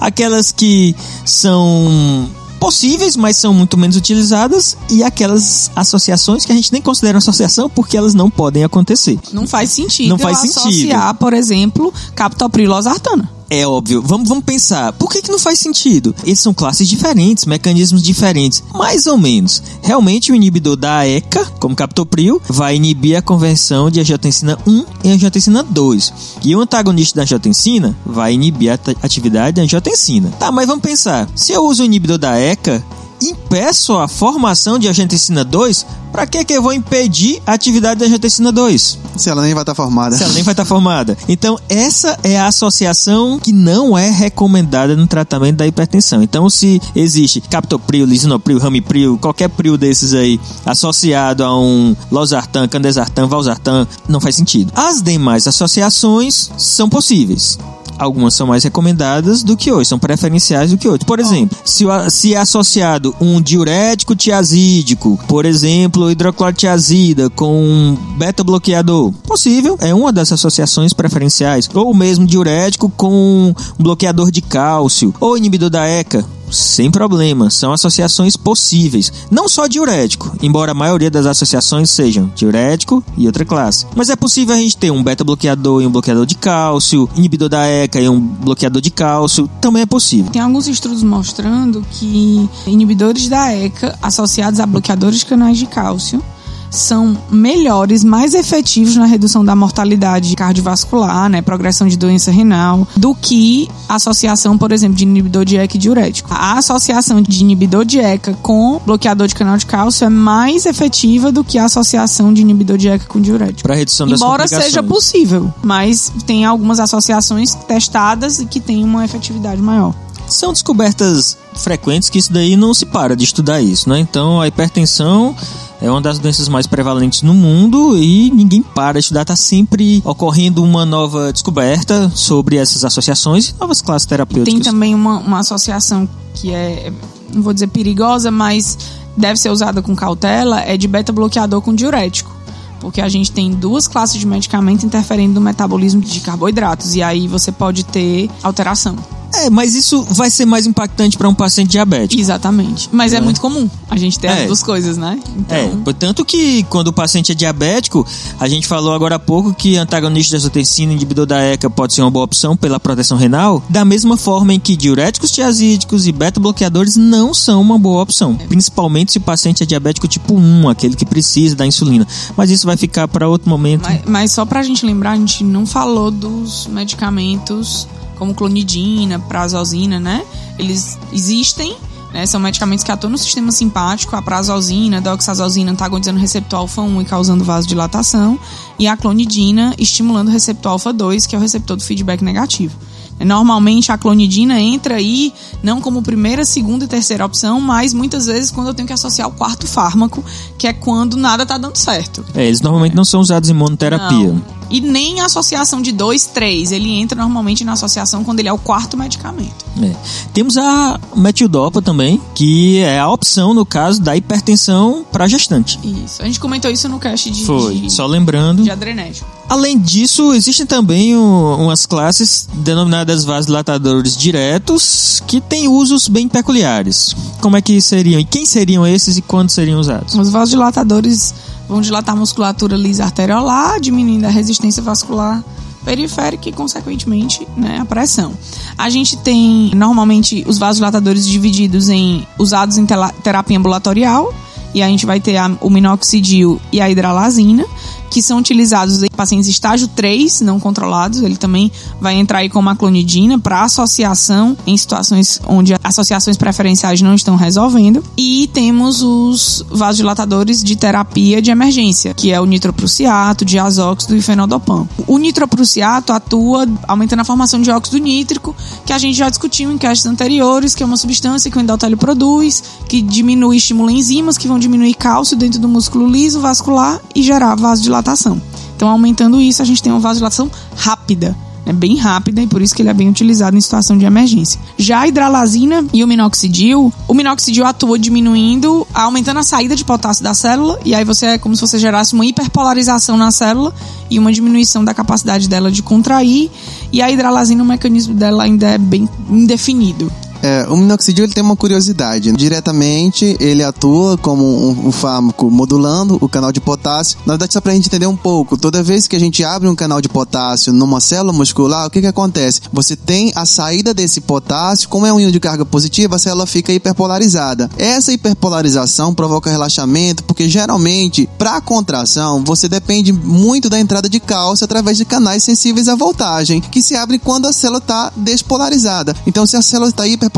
aquelas que são possíveis, mas são muito menos utilizadas, e aquelas associações que a gente nem considera associação porque elas não podem acontecer. Não faz sentido Não faz sentido. associar, por exemplo, captopril losartana. É óbvio. Vamos, vamos pensar. Por que, que não faz sentido? Eles são classes diferentes, mecanismos diferentes. Mais ou menos. Realmente, o inibidor da ECA, como captopril, vai inibir a conversão de angiotensina 1 em angiotensina 2. E o antagonista da angiotensina vai inibir a atividade da angiotensina. Tá, mas vamos pensar. Se eu uso o inibidor da ECA, impeço a formação de angiotensina 2, para que que eu vou impedir a atividade da angiotensina 2? Se ela nem vai estar tá formada. Se ela nem vai estar tá formada. Então, essa é a associação que não é recomendada no tratamento da hipertensão. Então, se existe captopril, lisinopril, ramipril, qualquer pril desses aí associado a um losartan, candesartan, valsartan, não faz sentido. As demais associações são possíveis algumas são mais recomendadas do que outras, são preferenciais do que outras. Por exemplo, se, se é associado um diurético tiazídico, por exemplo, hidroclorotiazida com um beta-bloqueador, possível, é uma das associações preferenciais. Ou mesmo diurético com bloqueador de cálcio, ou inibidor da ECA, sem problema, são associações possíveis. Não só diurético, embora a maioria das associações sejam diurético e outra classe. Mas é possível a gente ter um beta-bloqueador e um bloqueador de cálcio, inibidor da ECA e um bloqueador de cálcio, também é possível. Tem alguns estudos mostrando que inibidores da ECA associados a bloqueadores de canais de cálcio são melhores, mais efetivos na redução da mortalidade cardiovascular, né, progressão de doença renal, do que a associação, por exemplo, de inibidor de ECA e diurético. A associação de inibidor de ECA com bloqueador de canal de cálcio é mais efetiva do que a associação de inibidor de ECA com diurético. Para redução das Embora seja possível, mas tem algumas associações testadas e que têm uma efetividade maior são descobertas frequentes que isso daí não se para de estudar isso, né? Então a hipertensão é uma das doenças mais prevalentes no mundo e ninguém para de estudar, está sempre ocorrendo uma nova descoberta sobre essas associações e novas classes terapêuticas. Tem também uma, uma associação que é, não vou dizer perigosa, mas deve ser usada com cautela, é de beta-bloqueador com diurético. Porque a gente tem duas classes de medicamento interferindo no metabolismo de carboidratos e aí você pode ter alteração. É, mas isso vai ser mais impactante para um paciente diabético. Exatamente. Mas é, é muito comum a gente ter é. as duas coisas, né? Então... É, portanto que quando o paciente é diabético, a gente falou agora há pouco que antagonista de angiotensina inibidor da ECA pode ser uma boa opção pela proteção renal, da mesma forma em que diuréticos tiazídicos e beta-bloqueadores não são uma boa opção, é. principalmente se o paciente é diabético tipo 1, aquele que precisa da insulina. Mas isso vai ficar para outro momento. Mas, mas só para a gente lembrar, a gente não falou dos medicamentos como clonidina, prazosina, né? Eles existem, né? São medicamentos que atuam no sistema simpático, a prazosina, a doxazosina antagonizando o receptor alfa 1 e causando vasodilatação, e a clonidina estimulando o receptor alfa 2, que é o receptor do feedback negativo. Normalmente a clonidina entra aí não como primeira, segunda e terceira opção, mas muitas vezes quando eu tenho que associar o quarto fármaco, que é quando nada está dando certo. É, eles normalmente não são usados em monoterapia. Não. E nem a associação de dois, três. Ele entra normalmente na associação quando ele é o quarto medicamento. É. Temos a metildopa também, que é a opção, no caso, da hipertensão para gestante. Isso. A gente comentou isso no cast de. Foi. De, Só lembrando. De adrenérgico. Além disso, existem também um, umas classes denominadas vasodilatadores diretos que têm usos bem peculiares. Como é que seriam? E quem seriam esses e quando seriam usados? Os vasodilatadores vão dilatar a musculatura lisa arteriolar, diminuindo a resistência vascular periférica e, consequentemente, né, a pressão. A gente tem, normalmente, os vasodilatadores divididos em usados em terapia ambulatorial, e a gente vai ter a, o minoxidil e a hidralazina que são utilizados em pacientes estágio 3 não controlados. Ele também vai entrar aí com maclonidina para associação em situações onde associações preferenciais não estão resolvendo. E temos os vasodilatadores de terapia de emergência, que é o nitroprusiato, diazóxido e fenodopan. O nitroprusiato atua aumentando a formação de óxido nítrico, que a gente já discutiu em castes anteriores, que é uma substância que o endotélio produz, que diminui estimula enzimas que vão diminuir cálcio dentro do músculo liso vascular e gerar vasodilatação vasodilatação. Então, aumentando isso, a gente tem uma vasodilatação rápida, é bem rápida e por isso que ele é bem utilizado em situação de emergência. Já a hidralazina e o minoxidil, o minoxidil atua diminuindo, aumentando a saída de potássio da célula e aí você é como se você gerasse uma hiperpolarização na célula e uma diminuição da capacidade dela de contrair e a hidralazina, o mecanismo dela ainda é bem indefinido. É, o minoxidil ele tem uma curiosidade. Diretamente, ele atua como um, um fármaco modulando o canal de potássio. Na verdade, só pra gente entender um pouco, toda vez que a gente abre um canal de potássio numa célula muscular, o que que acontece? Você tem a saída desse potássio, como é um íon de carga positiva, a célula fica hiperpolarizada. Essa hiperpolarização provoca relaxamento, porque geralmente, para contração, você depende muito da entrada de cálcio através de canais sensíveis à voltagem, que se abrem quando a célula está despolarizada. Então, se a célula está hiperpolarizada,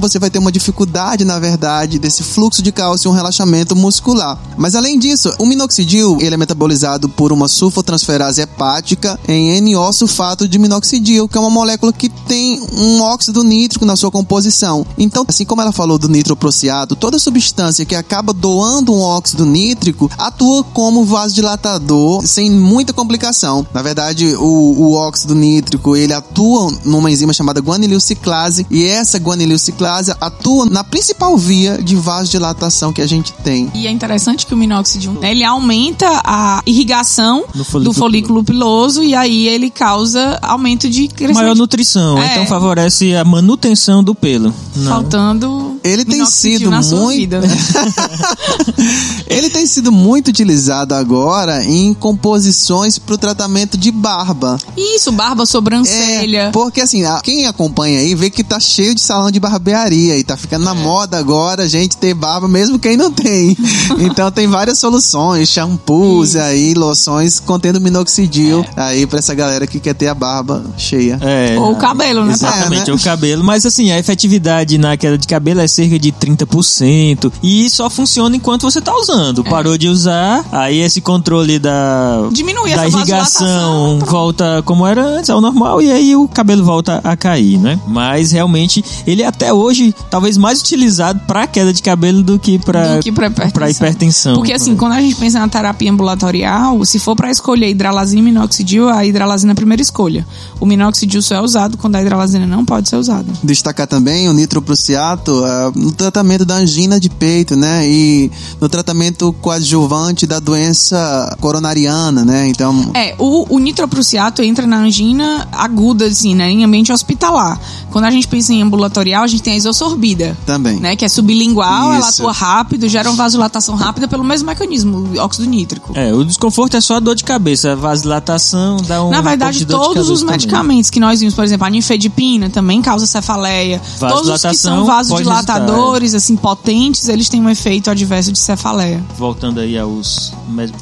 você vai ter uma dificuldade, na verdade, desse fluxo de cálcio e um relaxamento muscular. Mas além disso, o minoxidil ele é metabolizado por uma sulfotransferase hepática em NO-sulfato de minoxidil, que é uma molécula que tem um óxido nítrico na sua composição. Então, assim como ela falou do nitroprociato, toda substância que acaba doando um óxido nítrico atua como vasodilatador sem muita complicação. Na verdade, o, o óxido nítrico ele atua numa enzima chamada guanililciclase e essa guanililciclase atua na principal via de vasodilatação que a gente tem. E é interessante que o minoxidil ele aumenta a irrigação folículo do folículo piloso e aí ele causa aumento de crescimento. Maior nutrição, É. então favorece a manutenção do pelo. Não. faltando Ele tem sido na sua muito- vida. né? Ele tem sido muito utilizado agora em composições para o tratamento de barba. Isso, barba, sobrancelha. É, porque assim, a- quem acompanha aí vê que tá cheio de salão de barbearia e tá ficando É. na moda agora a gente ter barba, mesmo quem não tem. Então tem várias soluções, shampoos aí, loções contendo minoxidil É. aí pra essa galera que quer ter a barba cheia. É, Ou o cabelo, né? Exatamente, É, né? o cabelo. Mas assim, a efetividade na queda de cabelo é cerca de 30%. E só funciona enquanto você tá usando. É. Parou de usar, aí esse controle da, Diminui da irrigação pronto. volta como era antes, ao normal, e aí o cabelo volta a cair, né? Mas realmente, ele é até hoje talvez mais utilizado pra queda de cabelo do que pra hipertensão. hipertensão. Porque assim, quando a gente pensa na terapia ambulatorial, se for pra escolher hidralazina e minoxidil, a hidralazina é a primeira escolha. O minoxidil só é usado quando a hidralazina não pode ser usada. Destacar também o nitroprussiato ah, no tratamento da angina de peito, né? E no tratamento coadjuvante da doença coronariana, né? Então, É, o, o nitroprussiato entra na angina aguda, assim, né? Em ambiente hospitalar. Quando a gente pensa em ambulatorial, a gente tem a isosorbida. também. Né, que é sublingual, ela Isso. atua rápido, gera uma vasodilatação rápida pelo mesmo mecanismo, o óxido nítrico. É, o desconforto é só a dor de cabeça, a vasodilatação dá um Na verdade, de dor de todos os também. medicamentos que nós vimos, por exemplo, a nifedipina também causa cefaleia. Todos os que são vasodilatadores, assim, potentes, eles têm um efeito adverso de cefaleia. voltando aí aos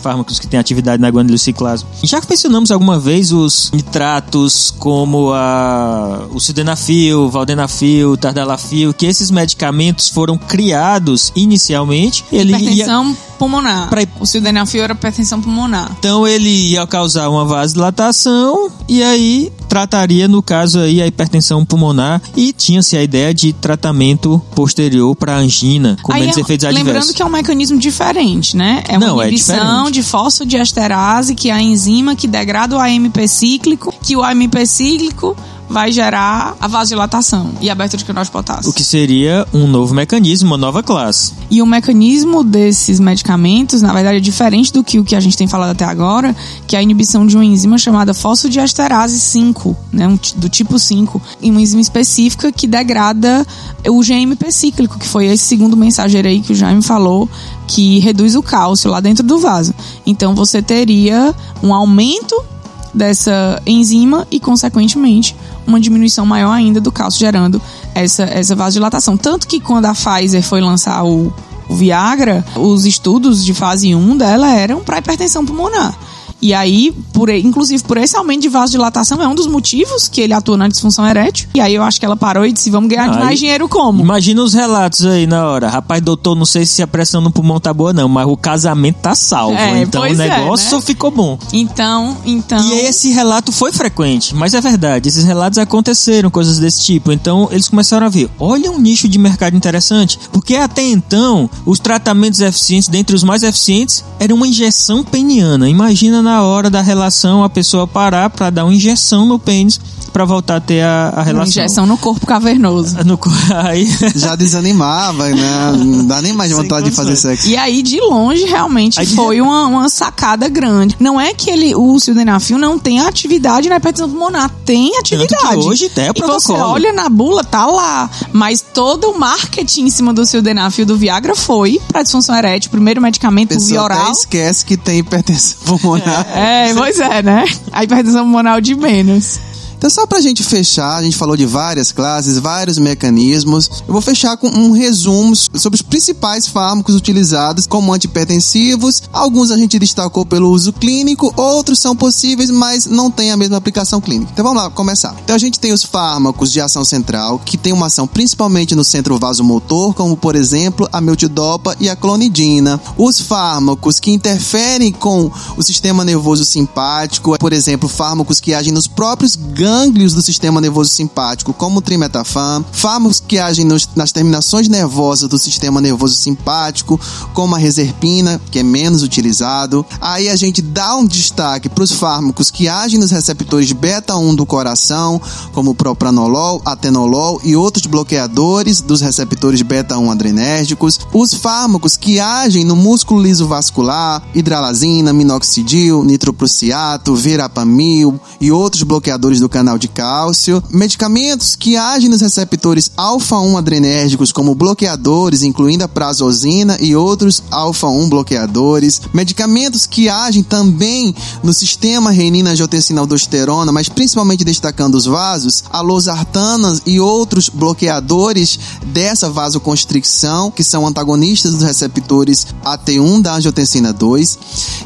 fármacos que têm atividade na guanilociclase. Já que mencionamos alguma vez os nitratos como a, o sildenafil, valdenafil, tardalafil, que esses medicamentos foram criados inicialmente, ele ia, Hipertensão pulmonar. Pra- O sildenafil era hipertensão pulmonar. então ele ia causar uma vasodilatação e aí trataria no caso aí a hipertensão pulmonar e tinha-se a ideia de tratamento posterior para angina com Aí menos é- efeitos lembrando adversos. que é um mecanismo diferente, né? É uma Não, é inibição diferente. de fosfodiesterase, que é a enzima que degrada o AMP cíclico, que o AMP cíclico vai gerar a vasodilatação e a abertura de canal de potássio. O que seria um novo mecanismo, uma nova classe. E o mecanismo desses medicamentos, na verdade, é diferente do que o que a gente tem falado até agora, que é a inibição de uma enzima chamada fosfodiesterase 5, né, um do tipo 5, e uma enzima específica que degrada o GMP cíclico, que foi esse segundo mensageiro aí que o Jaime falou, que reduz o cálcio lá dentro do vaso. Então você teria um aumento dessa enzima e, consequentemente, uma diminuição maior ainda do cálcio, gerando essa, essa vasodilatação. Tanto que quando a Pfizer foi lançar o, o Viagra, os estudos de fase 1 dela eram para hipertensão pulmonar. E aí, por, inclusive por esse aumento de vasodilatação, é um dos motivos que ele atua na disfunção erétil. E aí eu acho que ela parou e disse: vamos ganhar Ah, mais dinheiro como? Imagina os relatos aí na hora. Rapaz, doutor, não sei se a pressão no pulmão tá boa, não, mas o casamento tá salvo. É, então o é, negócio né? ficou bom. Então, então. E aí esse relato foi frequente, mas é verdade, esses relatos aconteceram, coisas desse tipo. Então eles começaram a ver, olha um nicho de mercado interessante, porque até então os tratamentos eficientes, dentre os mais eficientes, era uma injeção peniana. Imagina na hora da relação a pessoa parar para dar uma injeção no pênis para voltar a ter a, a Uma relação. injeção no corpo cavernoso. No, aí, Já desanimava, né? Não dá nem mais Sem vontade de fazer sexo. E aí, de longe, realmente Aí de- foi uma, uma sacada grande. Não é que ele, o sildenafil não tem atividade na hipertensão pulmonar. Tem atividade. hoje tem o E você protocolo. olha na bula, tá lá. Mas todo o marketing em cima do sildenafil do Viagra foi pra disfunção erétil. Primeiro medicamento pessoa via até oral. esquece que tem hipertensão pulmonar. É, pois é, né? A hipertensão pulmonar é o de menos. Então, só pra gente fechar, a gente falou de várias classes, vários mecanismos. Eu vou fechar com um resumo sobre os principais fármacos utilizados como antihipertensivos. Alguns a gente destacou pelo uso clínico, outros são possíveis, mas não têm a mesma aplicação clínica. Então, vamos lá, começar. Então, a gente tem os fármacos de ação central, que tem uma ação principalmente no centro vasomotor, como, por exemplo, a meltidopa e a clonidina. Os fármacos que interferem com o sistema nervoso simpático, por exemplo, fármacos que agem nos próprios gânglios do sistema nervoso simpático, como o trimetafam, fármacos que agem nos- nas terminações nervosas do sistema nervoso simpático, como a reserpina, que é menos utilizado. Aí a gente dá um destaque para os fármacos que agem nos receptores beta 1 do coração, como propranolol, atenolol e outros bloqueadores dos receptores beta 1 adrenérgicos. Os fármacos que agem no músculo liso vascular, hidralazina, minoxidil, nitroprusiato, verapamil e outros bloqueadores do canal de cálcio. Medicamentos que agem nos receptores alfa-1 adrenérgicos, como bloqueadores, incluindo a prazosina e outros alfa-1 bloqueadores. Medicamentos que agem também no sistema renina-angiotensina-aldosterona, mas principalmente destacando os vasos, a losartanas e outros bloqueadores dessa vasoconstricção, que são antagonistas dos receptores AT1 da angiotensina 2.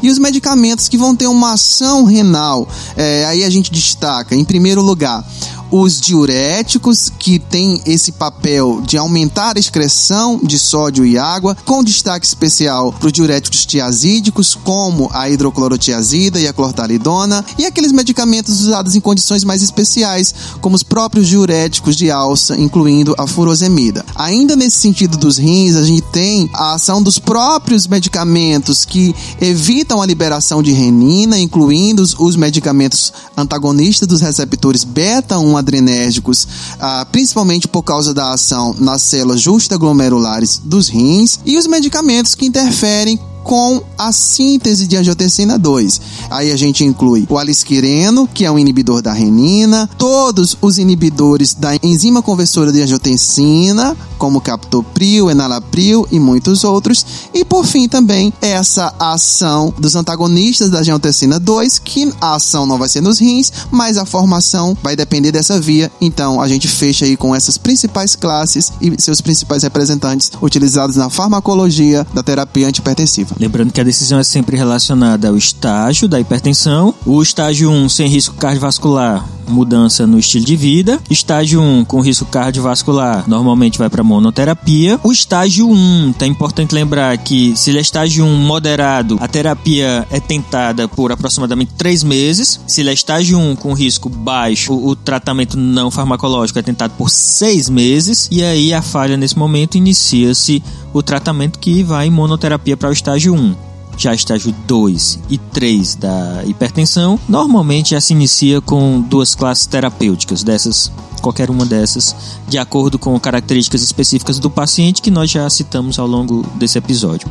E os medicamentos que vão ter uma ação renal, é, aí a gente destaca, em primeiro lugar, os diuréticos, que têm esse papel de aumentar a excreção de sódio e água, com destaque especial para os diuréticos tiazídicos, como a hidroclorotiazida e a clortalidona, e aqueles medicamentos usados em condições mais especiais, como os próprios diuréticos de alça, incluindo a furosemida. Ainda nesse sentido dos rins, a gente tem a ação dos próprios medicamentos que evitam a liberação de renina, incluindo os- os medicamentos antagonistas dos receptores beta-1 adrenérgicos, ah, principalmente por causa da ação nas células justaglomerulares dos rins, e os medicamentos que interferem com a síntese de angiotensina 2. Aí a gente inclui o alisquireno, que é um inibidor da renina, todos os inibidores da enzima conversora de angiotensina, como captopril, enalapril e muitos outros, e por fim também essa ação dos antagonistas da angiotensina 2, que a ação não vai ser nos rins, mas a formação vai depender dessa via. Então a gente fecha aí com essas principais classes e seus principais representantes utilizados na farmacologia da terapia antihipertensiva. Lembrando que a decisão é sempre relacionada ao estágio da hipertensão. O estágio 1 sem risco cardiovascular, mudança no estilo de vida. Estágio 1 com risco cardiovascular, normalmente vai para monoterapia. O estágio 1, tá importante lembrar que se ele é estágio 1 moderado, a terapia é tentada por aproximadamente 3 meses. Se ele é estágio 1 com risco baixo, o, o tratamento não farmacológico é tentado por 6 meses. E aí a falha nesse momento inicia-se o tratamento que vai em monoterapia para o estágio 1. Já estágio 2 e 3 da hipertensão, normalmente já se inicia com duas classes terapêuticas, dessas, qualquer uma dessas, de acordo com características específicas do paciente que nós já citamos ao longo desse episódio.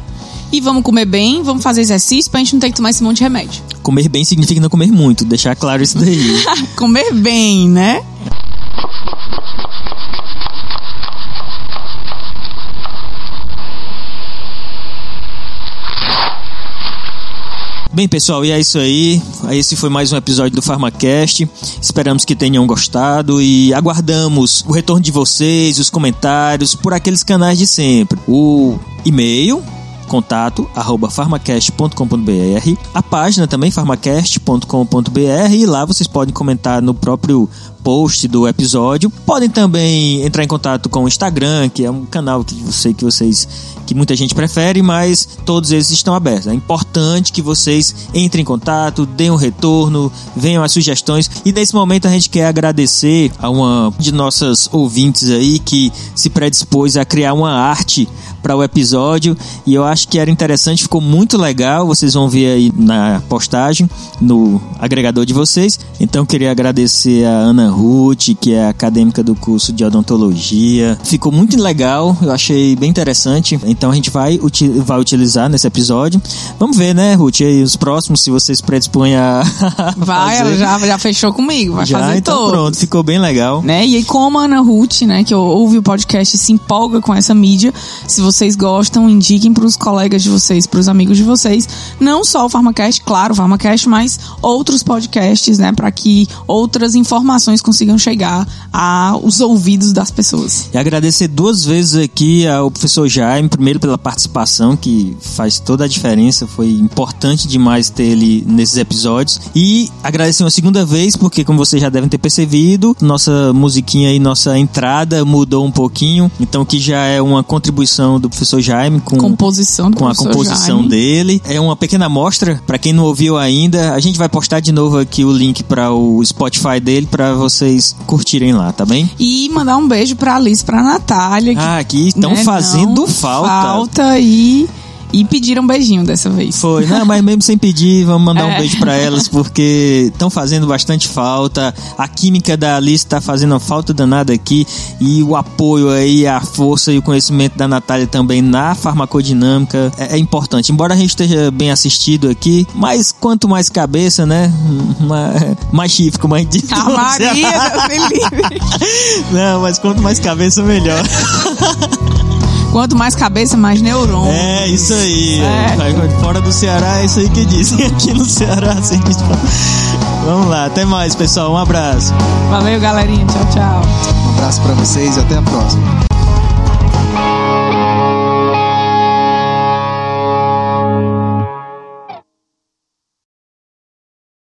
E vamos comer bem, vamos fazer exercício pra gente não ter que tomar esse monte de remédio. Comer bem significa não comer muito, deixar claro isso daí. comer bem, né? Bem, pessoal, e é isso aí. Esse foi mais um episódio do PharmaCast. Esperamos que tenham gostado e aguardamos o retorno de vocês, os comentários por aqueles canais de sempre. O e-mail contato arroba farmacast.com.br a página também farmacast.com.br e lá vocês podem comentar no próprio post do episódio podem também entrar em contato com o Instagram que é um canal que eu sei que vocês que muita gente prefere mas todos eles estão abertos é importante que vocês entrem em contato deem um retorno venham as sugestões e nesse momento a gente quer agradecer a uma de nossas ouvintes aí que se predispôs a criar uma arte para o episódio e eu acho que era interessante, ficou muito legal. Vocês vão ver aí na postagem, no agregador de vocês. Então queria agradecer a Ana Ruth, que é acadêmica do curso de odontologia. Ficou muito legal, eu achei bem interessante. Então a gente vai, uti vai utilizar nesse episódio. Vamos ver, né, Ruth? E aí os próximos, se vocês predispõem a. vai, ela já, já fechou comigo, vai já, fazer então todos. pronto, ficou bem legal. Né? E aí, como a Ana Ruth, né, que ouve o podcast e se empolga com essa mídia, se vocês gostam, indiquem para os colegas de vocês, para os amigos de vocês, não só o Farmacast, claro, o Farmacast, mas outros podcasts, né, para que outras informações consigam chegar aos ouvidos das pessoas. E agradecer duas vezes aqui ao professor Jaime, primeiro pela participação, que faz toda a diferença, foi importante demais ter ele nesses episódios. E agradecer uma segunda vez, porque como vocês já devem ter percebido, nossa musiquinha e nossa entrada mudou um pouquinho, então que já é uma contribuição do professor Jaime com, composição com a composição Jaime. dele. É uma pequena amostra, para quem não ouviu ainda, a gente vai postar de novo aqui o link para o Spotify dele para vocês curtirem lá, tá bem? E mandar um beijo pra Alice, pra Natália. Que, ah, que estão né, fazendo falta. Falta e e pediram um beijinho dessa vez. Foi, não, mas mesmo sem pedir, vamos mandar É. um beijo pra elas, porque estão fazendo bastante falta. A química da Alice tá fazendo falta danada aqui. E o apoio aí, a força e o conhecimento da Natália também na farmacodinâmica é, é importante. Embora a gente esteja bem assistido aqui, mas quanto mais cabeça, né? Mais, mais chifre, como a gente diz. A Maria Felipe. Não, mas quanto mais cabeça, melhor. Quanto mais cabeça, mais neurônio. É, isso aí. É. Fora do Ceará, é isso aí que dizem aqui no Ceará. Assim que fala. Vamos lá, até mais, pessoal. Um abraço. Valeu, galerinha. Tchau, tchau. Um abraço para vocês e até a próxima.